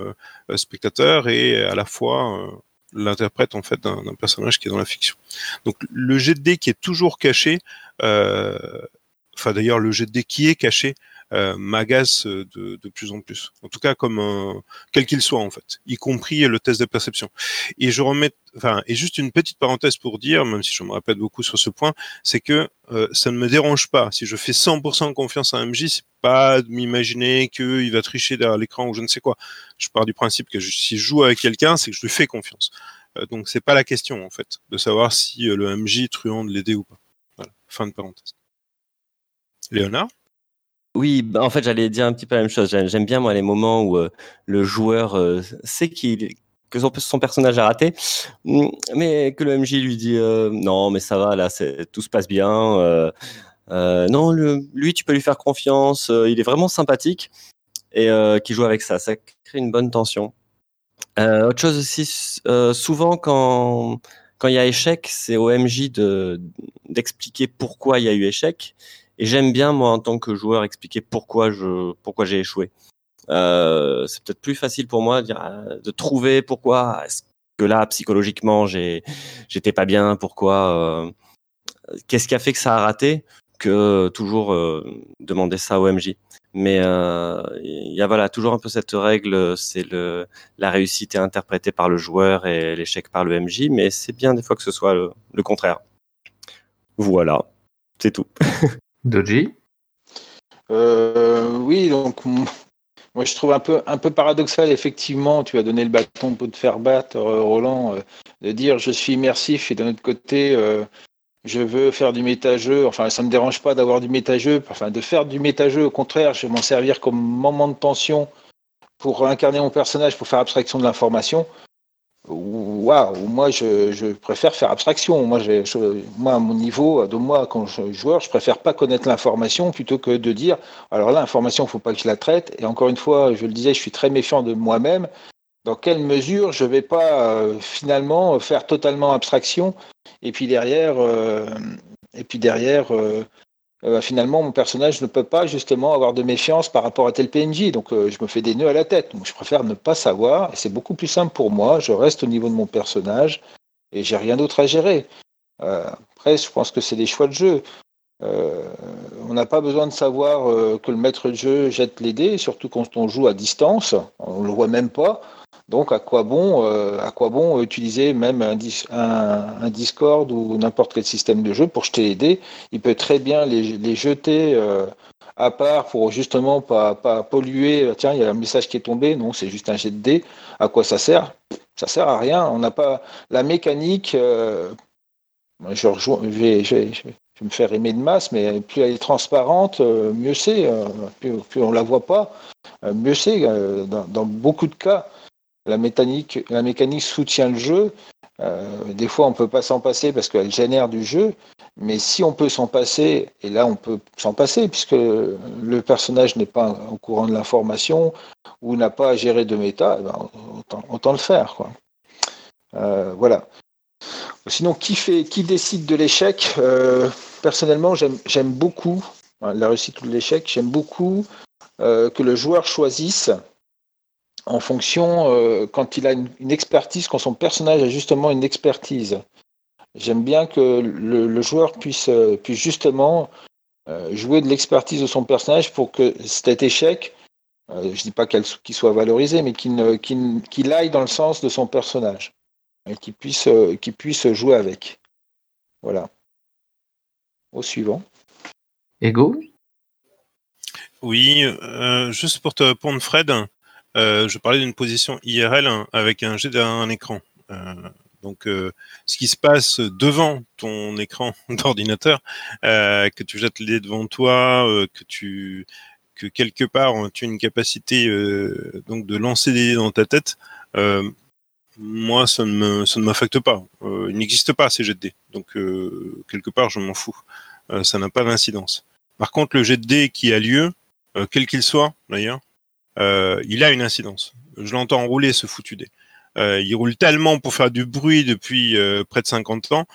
spectateur, et à la fois l'interprète en fait d'un personnage qui est dans la fiction. Donc le jet de dés qui est toujours caché, euh, enfin d'ailleurs le jet de dés qui est caché, m'agace de, de plus en plus. En tout cas, comme un, quel qu'il soit en fait, y compris le test de perception. Et je remets, enfin, et juste une petite parenthèse pour dire, même si je me répète beaucoup sur ce point, c'est que euh, ça ne me dérange pas. Si je fais 100% confiance à MJ, c'est pas de m'imaginer qu'il va tricher derrière l'écran ou je ne sais quoi. Je pars du principe que je- si je joue avec quelqu'un, c'est que je lui fais confiance. Euh, donc c'est pas la question en fait de savoir si euh, le MJ truande l'aider ou pas. Voilà. Fin de parenthèse. Léonard? Oui, bah, en fait, j'allais dire un petit peu la même chose. J'aime bien, moi, les moments où euh, le joueur euh, sait que son, son personnage a raté, mm, mais que le MJ lui dit euh, non, mais ça va, là, tout se passe bien. non, lui, tu peux lui faire confiance. il est vraiment sympathique et qui joue avec ça. Ça crée une bonne tension. Autre chose aussi, souvent quand quand il y a échec, c'est au MJ de d'expliquer pourquoi il y a eu échec. Et j'aime bien moi en tant que joueur expliquer pourquoi je pourquoi j'ai échoué. Euh, c'est peut-être plus facile pour moi de, dire, ah, de trouver pourquoi est-ce que là psychologiquement j'ai j'étais pas bien, pourquoi euh, qu'est-ce qui a fait que ça a raté que toujours euh, demander ça au MJ. Mais euh, il y a voilà toujours un peu cette règle, c'est le la réussite est interprétée par le joueur et l'échec par le MJ, mais c'est bien des fois que ce soit le, le contraire. Voilà, c'est tout. Doji Euh, oui, donc moi je trouve un peu, un peu paradoxal, effectivement, tu as donné le bâton pour te faire battre, euh, Roland, euh, de dire je suis immersif et d'un autre côté, je veux faire du méta-jeu. Enfin, ça me dérange pas d'avoir du méta-jeu, enfin de faire du méta-jeu, au contraire, je vais m'en servir comme moment de tension pour incarner mon personnage, pour faire abstraction de l'information. Waouh, moi je, je préfère faire abstraction. Moi, j'ai- je- moi, à mon niveau, de moi, quand je suis joueur, je préfère pas connaître l'information plutôt que de dire alors là, l'information, il faut pas que je la traite. Et encore une fois, je le disais, je suis très méfiant de moi-même. Dans quelle mesure je vais pas euh, finalement faire totalement abstraction et puis derrière, euh, et puis derrière, euh, euh, finalement, mon personnage ne peut pas justement avoir de méfiance par rapport à tel PNJ. Donc, euh, je me fais des nœuds à la tête. Donc, je préfère ne pas savoir. Et c'est beaucoup plus simple pour moi. Je reste au niveau de mon personnage et j'ai rien d'autre à gérer. Euh, après, je pense que c'est des choix de jeu. Euh, on n'a pas besoin de savoir que le maître de jeu jette les dés, surtout quand on joue à distance. On le voit même pas. Donc, à quoi bon, euh, à quoi bon utiliser même un, dis- un- un Discord ou n'importe quel système de jeu pour jeter les dés? Il peut très bien les, jeter euh, à part pour justement pas, pas polluer. Tiens, il y a un message qui est tombé. Non, c'est juste un jet de dés. À quoi ça sert? Ça sert à rien. On n'a pas la mécanique. euh, je, rejoins, je, vais, me faire aimer de masse, mais plus elle est transparente, euh, mieux c'est. euh, plus, plus on la voit pas, euh, mieux c'est. euh, dans beaucoup de cas, la mécanique, soutient le jeu. Euh, des fois, on ne peut pas s'en passer parce qu'elle génère du jeu, mais si on peut s'en passer, et là on peut s'en passer puisque le personnage n'est pas au courant de l'information ou n'a pas à gérer de méta, eh ben, autant, le faire. Euh, voilà. Sinon, qui, fait, qui décide de l'échec? Euh, Personnellement, j'aime beaucoup hein, la réussite ou l'échec. J'aime beaucoup que le joueur choisisse en fonction, euh, quand il a une, expertise, quand son personnage a justement une expertise. J'aime bien que le, joueur puisse, euh, puisse justement euh, jouer de l'expertise de son personnage pour que cet échec, je ne dis pas qu'il soit valorisé, mais qu'il aille dans le sens de son personnage et qu'il puisse, qu'il puisse jouer avec. Voilà. Au suivant. Ego? Oui, juste pour te répondre, Fred, euh, je parlais d'une position IRL hein, avec un jet d'un écran. Euh, donc, euh, ce qui se passe devant ton écran d'ordinateur, que tu jettes les devant toi, que quelque part tu as une capacité donc de lancer des dés dans ta tête, moi ça ne me, ça ne m'affecte pas. il n'existe pas ces jets de dés, donc quelque part je m'en fous. ça n'a pas d'incidence. Par contre, le jet de dés qui a lieu, quel qu'il soit d'ailleurs, il a une incidence. Je l'entends rouler ce foutu dé. Euh, il roule tellement pour faire du bruit depuis euh, près de 50 ans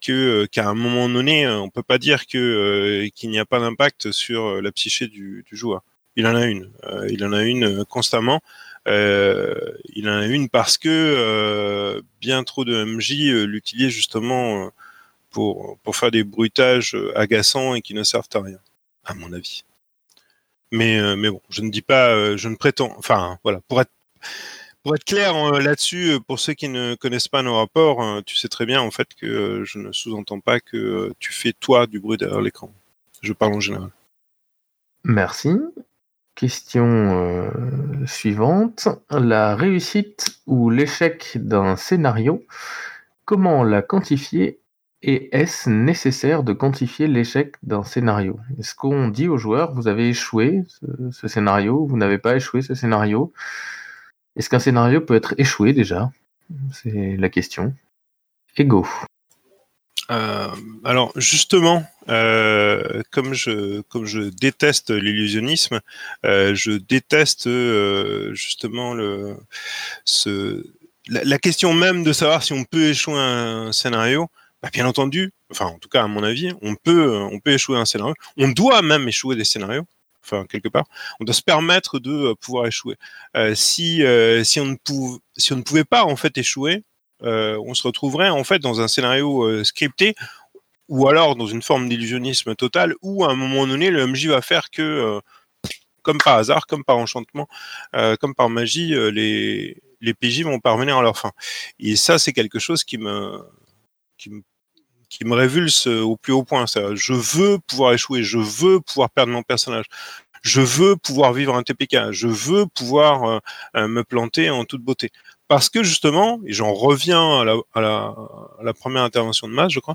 que qu'à un moment donné, on peut pas dire qu'il n'y a pas d'impact sur la psyché du, joueur. Il en a une. il en a une constamment. il en a une parce que bien trop de MJ l'utilisaient justement pour pour faire des bruitages agaçants et qui ne servent à rien, à mon avis. Mais, euh, mais bon, je ne dis pas, euh, je ne prétends. Enfin, voilà, pour être, pour être clair euh, là-dessus, pour ceux qui ne connaissent pas nos rapports, tu sais très bien en fait que je ne sous-entends pas que tu fais toi du bruit derrière l'écran. Je parle en général. Merci. Question suivante. La réussite ou l'échec d'un scénario, comment la quantifier et est-ce nécessaire de quantifier l'échec d'un scénario? Est-ce qu'on dit aux joueurs, vous avez échoué ce, scénario, vous n'avez pas échoué ce scénario? Est-ce qu'un scénario peut être échoué déjà? C'est la question. Ego. Euh, alors justement, euh, comme je comme déteste l'illusionnisme, euh, je déteste justement la, question même de savoir si on peut échouer un scénario. Bah, bien entendu, enfin en tout cas à mon avis, on peut, euh, on peut échouer un scénario. On doit même échouer des scénarios. Enfin, quelque part, on doit se permettre de euh, pouvoir échouer. Euh, si si on ne pouvait pas en fait échouer, on se retrouverait en fait dans un scénario scripté ou alors dans une forme d'illusionnisme total où à un moment donné le MJ va faire que comme par hasard, comme par enchantement, comme par magie, les les PJ vont parvenir à leur fin. Et ça, c'est quelque chose qui me qui me qui me révulse euh, au plus haut point. Je veux pouvoir échouer, je veux pouvoir perdre mon personnage, je veux pouvoir vivre un TPK, je veux pouvoir euh, euh, me planter en toute beauté. Parce que justement, et j'en reviens à la, première intervention de Mas, je crois,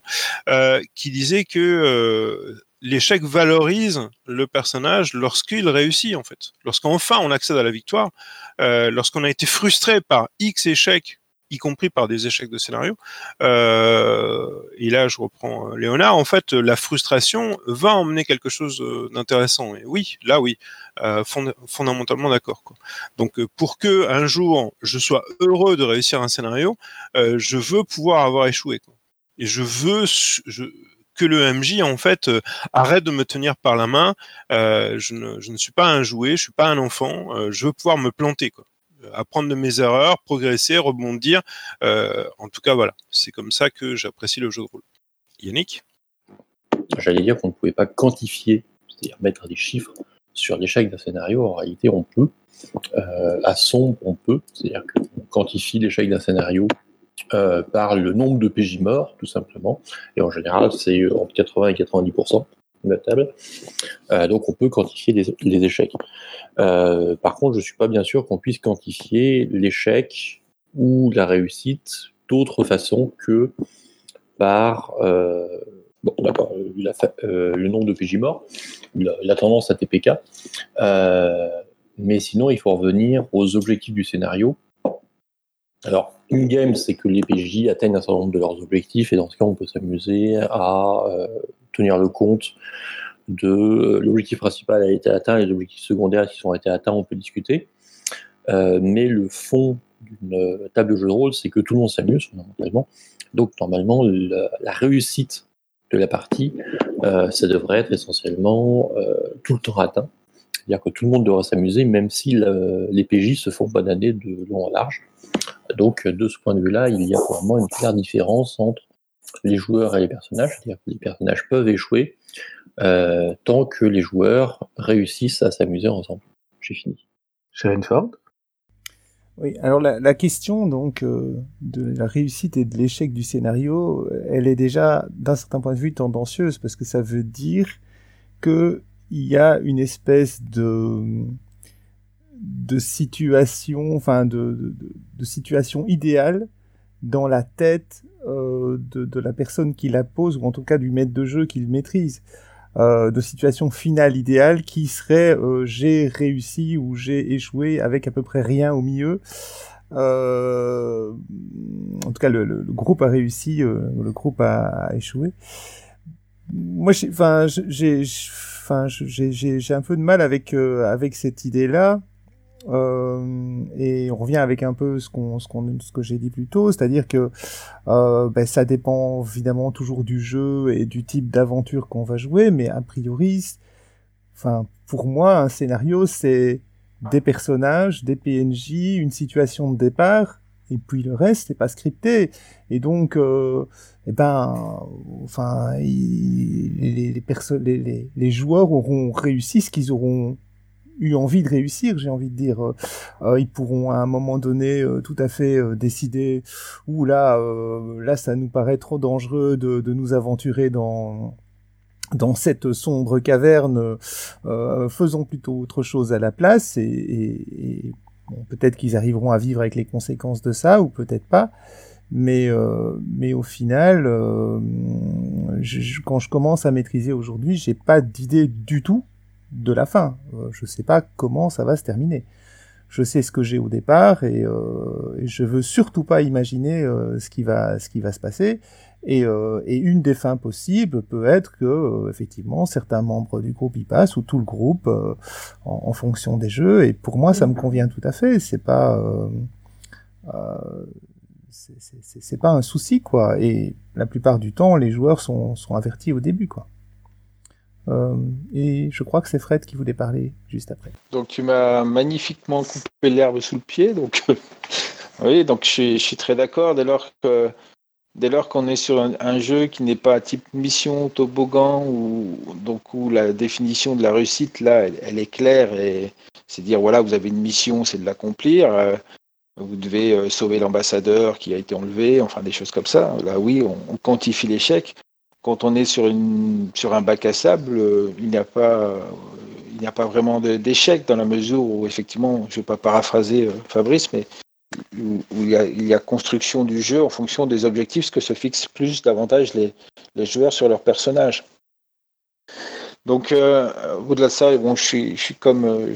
qui disait que l'échec valorise le personnage lorsqu'il réussit, en fait. Lorsqu'enfin on accède à la victoire, lorsqu'on a été frustré par X échecs y compris par des échecs de scénario. Euh, et là, je reprends euh, Léonard. En fait, la frustration va emmener quelque chose euh, d'intéressant. Et oui, là, oui, fondamentalement d'accord. Donc, pour que un jour je sois heureux de réussir un scénario, je veux pouvoir avoir échoué. Et je veux que le MJ en fait arrête de me tenir par la main. je, ne, suis pas un jouet, je suis pas un enfant. je veux pouvoir me planter. Quoi apprendre de mes erreurs, progresser, rebondir. Euh, en tout cas, voilà, c'est comme ça que j'apprécie le jeu de rôle. Yannick? J'allais dire qu'on ne pouvait pas quantifier, c'est-à-dire mettre des chiffres sur l'échec d'un scénario. En réalité, on peut. Euh, à sombre, on peut. C'est-à-dire qu'on quantifie l'échec d'un scénario euh, par le nombre de PJ morts, tout simplement. Et en général, c'est entre 80 et 90% la table. Euh, donc on peut quantifier les, échecs. Euh, par contre, je ne suis pas bien sûr qu'on puisse quantifier l'échec ou la réussite d'autre façon que par euh, bon, le nombre de PJ morts, la, tendance à TPK. mais sinon, il faut revenir aux objectifs du scénario Alors, une game, c'est que les PJ atteignent un certain nombre de leurs objectifs, et dans ce cas, on peut s'amuser à euh, tenir le compte de euh, l'objectif principal a été atteint les objectifs secondaires qui sont été atteints, on peut discuter. Euh, mais le fond d'une table de jeu de rôle, c'est que tout le monde s'amuse, fondamentalement. Donc, normalement, la, réussite de la partie, ça devrait être essentiellement tout le temps atteint. C'est-à-dire que tout le monde devrait s'amuser, même si le- les PJ se font bananer de long en large. Donc, de ce point de vue-là, il y a vraiment une claire différence entre les joueurs et les personnages. C'est-à-dire que les personnages peuvent échouer euh, tant que les joueurs réussissent à s'amuser ensemble. J'ai fini. Sharon Ford? Oui, alors la, la question donc euh, de la réussite et de l'échec du scénario, euh, elle est déjà d'un certain point de vue tendancieuse parce que ça veut dire que il y a une espèce de de situation, enfin de, de, de- situation idéale dans la tête euh, de, de la personne qui la pose ou en tout cas du maître de jeu qui le maîtrise. Euh, de situation finale idéale qui serait euh, j'ai réussi ou j'ai échoué avec à peu près rien au milieu. Euh, en tout cas, le, le- le groupe a réussi, euh, le groupe a, a échoué. Moi, j'ai, enfin, j'ai, enfin, j'ai un peu de mal avec euh, avec cette idée-là. Euh, et on revient avec un peu ce qu'on, ce qu'on, ce que j'ai dit plus tôt, c'est-à-dire que euh, ben, ça dépend évidemment toujours du jeu et du type d'aventure qu'on va jouer, mais a priori, enfin, pour moi, un scénario, c'est des personnages, des PNJ, une situation de départ, et puis le reste, c'est pas scripté. Et donc, euh, eh ben, enfin, les, les joueurs auront réussi ce qu'ils auront eu envie de réussir, j'ai envie de dire. Euh, euh, ils pourront à un moment donné euh, tout à fait décider, ou là, là, ça nous paraît trop dangereux de, nous aventurer dans dans cette sombre caverne, faisons plutôt autre chose à la place et, peut-être qu'ils arriveront à vivre avec les conséquences de ça ou peut-être pas. Mais, au final, quand je commence à maîtriser aujourd'hui, j'ai pas d'idée du tout de la fin. Euh, je sais pas comment ça va se terminer. Je sais ce que j'ai au départ et, euh, et je veux surtout pas imaginer euh, ce qui va ce qui va se passer. Et, euh, et une des fins possibles peut être que euh, effectivement certains membres du groupe y passent ou tout le groupe euh, en, en fonction des jeux. Et pour moi, ça me convient tout à fait. C'est pas euh, euh, c'est pas un souci quoi. Et la plupart du temps, les joueurs sont, sont avertis au début quoi. Euh, et je crois que c'est Fred qui voulait parler juste après. Donc tu m'as magnifiquement coupé l'herbe sous le pied. Donc oui, donc je suis, très d'accord. Dès lors que dès lors qu'on est sur un, jeu qui n'est pas type mission toboggan ou donc où la définition de la réussite là, elle, est claire et c'est dire voilà vous avez une mission, c'est de l'accomplir. Euh, vous devez euh, sauver l'ambassadeur qui a été enlevé, enfin des choses comme ça. Là oui, on quantifie l'échec. Quand on est sur un bac à sable, euh, il n'y a pas euh, il n'y a pas vraiment d'échec dans la mesure où, effectivement, je ne vais pas paraphraser euh, Fabrice, mais où, il, y a, construction du jeu en fonction des objectifs, que se fixent plus davantage les, joueurs sur leur personnage. Donc, au-delà de ça, bon, je, suis, comme.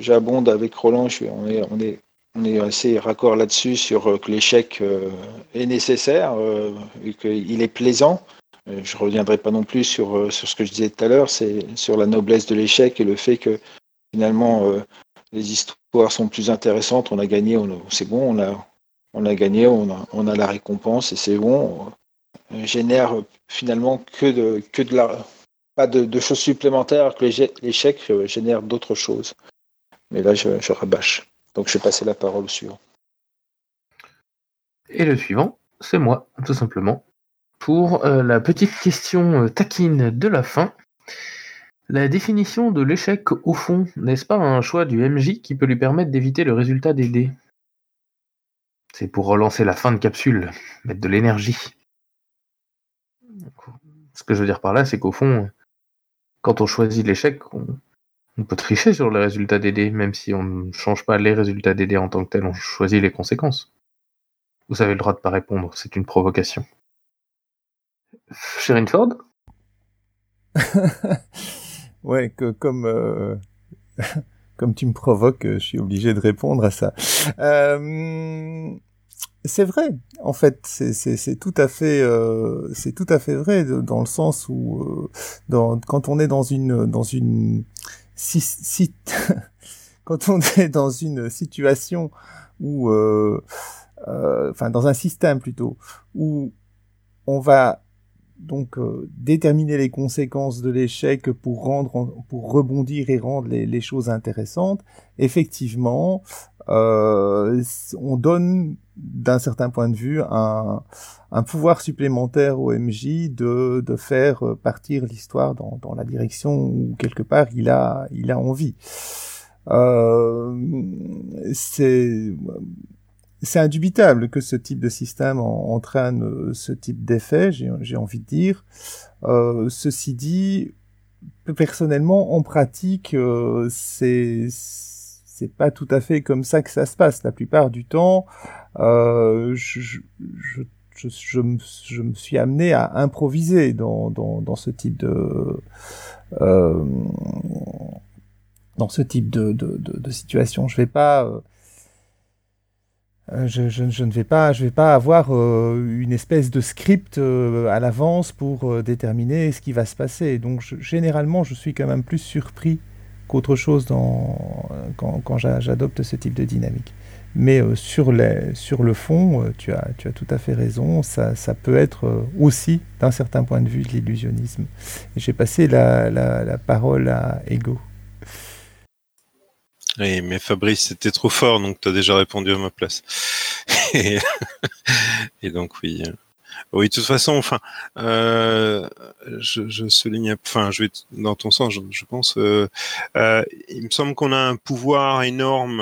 J'abonde avec Roland, on, est, on est assez raccord là-dessus sur euh, que l'échec euh, est nécessaire euh, et qu'il est plaisant. Je ne reviendrai pas non plus sur, sur ce que je disais tout à l'heure, c'est sur la noblesse de l'échec et le fait que finalement les histoires sont plus intéressantes. On a gagné, c'est bon, on a, on a gagné, on a, la récompense et c'est bon. On génère finalement que de, que de la, pas de, de choses supplémentaires, que l'éche- l'échec génère d'autres choses. Mais là, je rabâche. Donc je vais passer la parole au. Et le suivant, c'est moi, tout simplement. Pour euh, la petite question euh, taquine de la fin. La définition de l'échec, au fond, n'est-ce pas un choix du MJ qui peut lui permettre d'éviter le résultat des dés? C'est pour relancer la fin de capsule, mettre de l'énergie. Ce que je veux dire par là, c'est qu'au fond, quand on choisit l'échec, on, on peut tricher sur le résultat des dés, même si on ne change pas les résultats des dés en tant que tel, on choisit les conséquences. Vous avez le droit de pas répondre, c'est une provocation. Sherin Ford? Ouais, que comme euh, comme tu me provoques, je suis obligé de répondre à ça. Euh, c'est vrai, en fait, c'est tout à fait, euh, tout à fait vrai dans le sens où, quand on est dans une, dans une, si, si quand on est dans une situation où, euh, euh, enfin, dans un système plutôt où on va donc euh, déterminer les conséquences de l'échec pour rendre, pour rebondir et rendre les, choses intéressantes. Effectivement, euh, on donne d'un certain point de vue un, un, pouvoir supplémentaire au MJ de, de faire partir l'histoire dans, dans, la direction où quelque part il a, il a envie. Euh, c'est c'est indubitable que ce type de système entraîne euh, ce type d'effet, j'ai envie de dire. Euh, ceci dit, personnellement, en pratique, euh, c'est pas tout à fait comme ça que ça se passe. La plupart du temps, euh, je, je, je, me, suis amené à improviser dans, dans, dans ce type de euh, dans ce type de, de, de, situation. Je vais pas euh, je, je, ne vais pas, avoir euh, une espèce de script euh, à l'avance pour euh, déterminer ce qui va se passer. Donc généralement, je suis quand même plus surpris qu'autre chose quand, j'adopte ce type de dynamique. Mais euh, sur, le fond, euh, tu, as, tout à fait raison, ça, peut être aussi, d'un certain point de vue, de l'illusionnisme. J'ai passé la parole à Ego. Oui, mais Fabrice, c'était trop fort, donc tu as déjà répondu à ma place. et, donc oui. Oui, de toute façon, enfin, euh, je, je, souligne, enfin, je vais dans ton sens, je, pense. Euh, euh, il me semble qu'on a un pouvoir énorme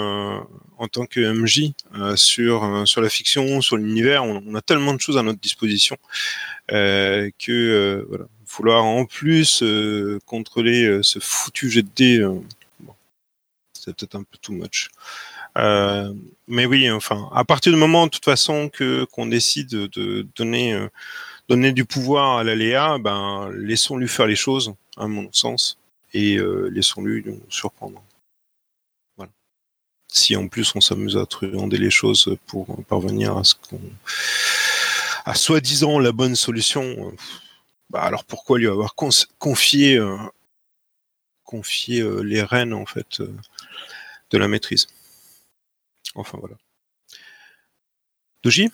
en tant que MJ sur sur la fiction, sur l'univers. On, a tellement de choses à notre disposition que voilà, vouloir en plus contrôler ce foutu jet c'est peut-être un peu too much. Euh, mais oui, enfin, à partir du moment, de toute façon, que qu'on décide de donner euh, donner du pouvoir à l'aléa, ben laissons-lui faire les choses, à mon sens, et euh, laissons-lui nous surprendre. Si en plus on s'amuse à truander les choses pour parvenir à ce qu'on à soi-disant la bonne solution, bah alors pourquoi lui avoir confié confier les rênes en fait de la maîtrise. Enfin voilà. Doji?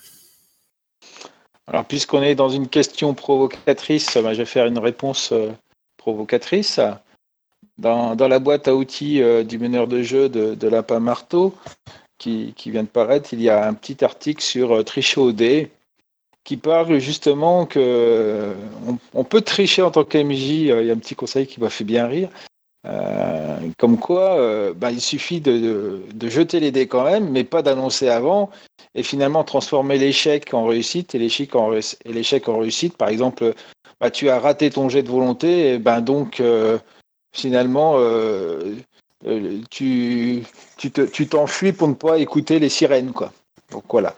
Alors puisqu'on est dans une question provocatrice, ben, je vais faire une réponse euh, provocatrice. Dans, la boîte à outils euh, du meneur de jeu de, de Lapin Marteau, qui, vient de paraître, il y a un petit article sur euh, tricher au dé, qui parle justement que on, on peut tricher en tant qu'MJ. Il y a un petit conseil qui m'a fait bien rire. Euh, comme quoi, euh, bah, il suffit de, jeter les dés quand même, mais pas d'annoncer avant, et finalement transformer l'échec en réussite et l'échec en, réussite. Par exemple, bah, tu as raté ton jet de volonté, et ben donc euh, finalement tu, tu, te, tu t'enfuis pour ne pas écouter les sirènes, quoi. Donc voilà.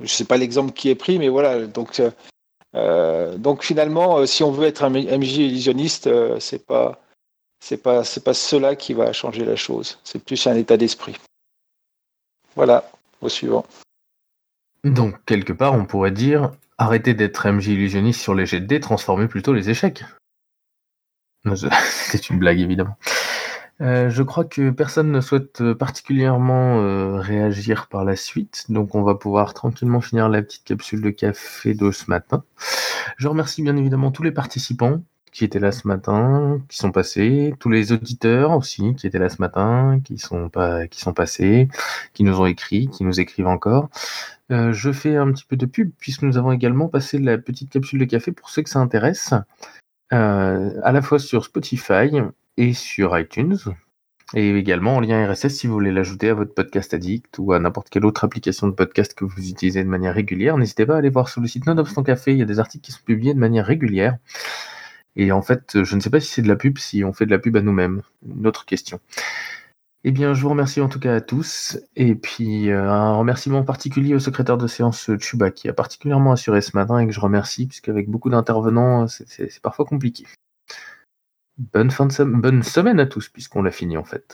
Je sais pas l'exemple qui est pris, mais voilà. Donc donc finalement, si on veut être un MJ illusionniste, c'est pas c'est pas pas cela qui va changer la chose. C'est plus un état d'esprit. Voilà, au suivant. Donc quelque part, on pourrait dire arrêtez d'être MJ illusionniste sur les jets de dés, transformez plutôt les échecs. C'est une blague évidemment. Euh, je crois que personne ne souhaite particulièrement euh, réagir par la suite, donc on va pouvoir tranquillement finir la petite capsule de café de ce matin. Je remercie bien évidemment tous les participants, qui étaient là ce matin, qui sont passés, tous les auditeurs aussi qui étaient là ce matin, qui sont pas, qui sont passés, qui nous ont écrit, qui nous écrivent encore. Euh, je fais un petit peu de pub puisque nous avons également passé la petite capsule de café pour ceux que ça intéresse, euh, à la fois sur Spotify et sur iTunes. Et également en lien RSS si vous voulez l'ajouter à votre podcast addict ou à n'importe quelle autre application de podcast que vous utilisez de manière régulière. N'hésitez pas à aller voir sur le site Nonobstant Café, il y a des articles qui sont publiés de manière régulière. Et en fait, je ne sais pas si c'est de la pub, si on fait de la pub à nous-mêmes. Une autre question. Eh bien, je vous remercie en tout cas à tous. Et puis, euh, un remerciement particulier au secrétaire de séance Chuba, qui a particulièrement assuré ce matin et que je remercie, puisqu'avec beaucoup d'intervenants, c'est parfois compliqué. Bonne, fin de bonne semaine à tous, puisqu'on l'a fini en fait.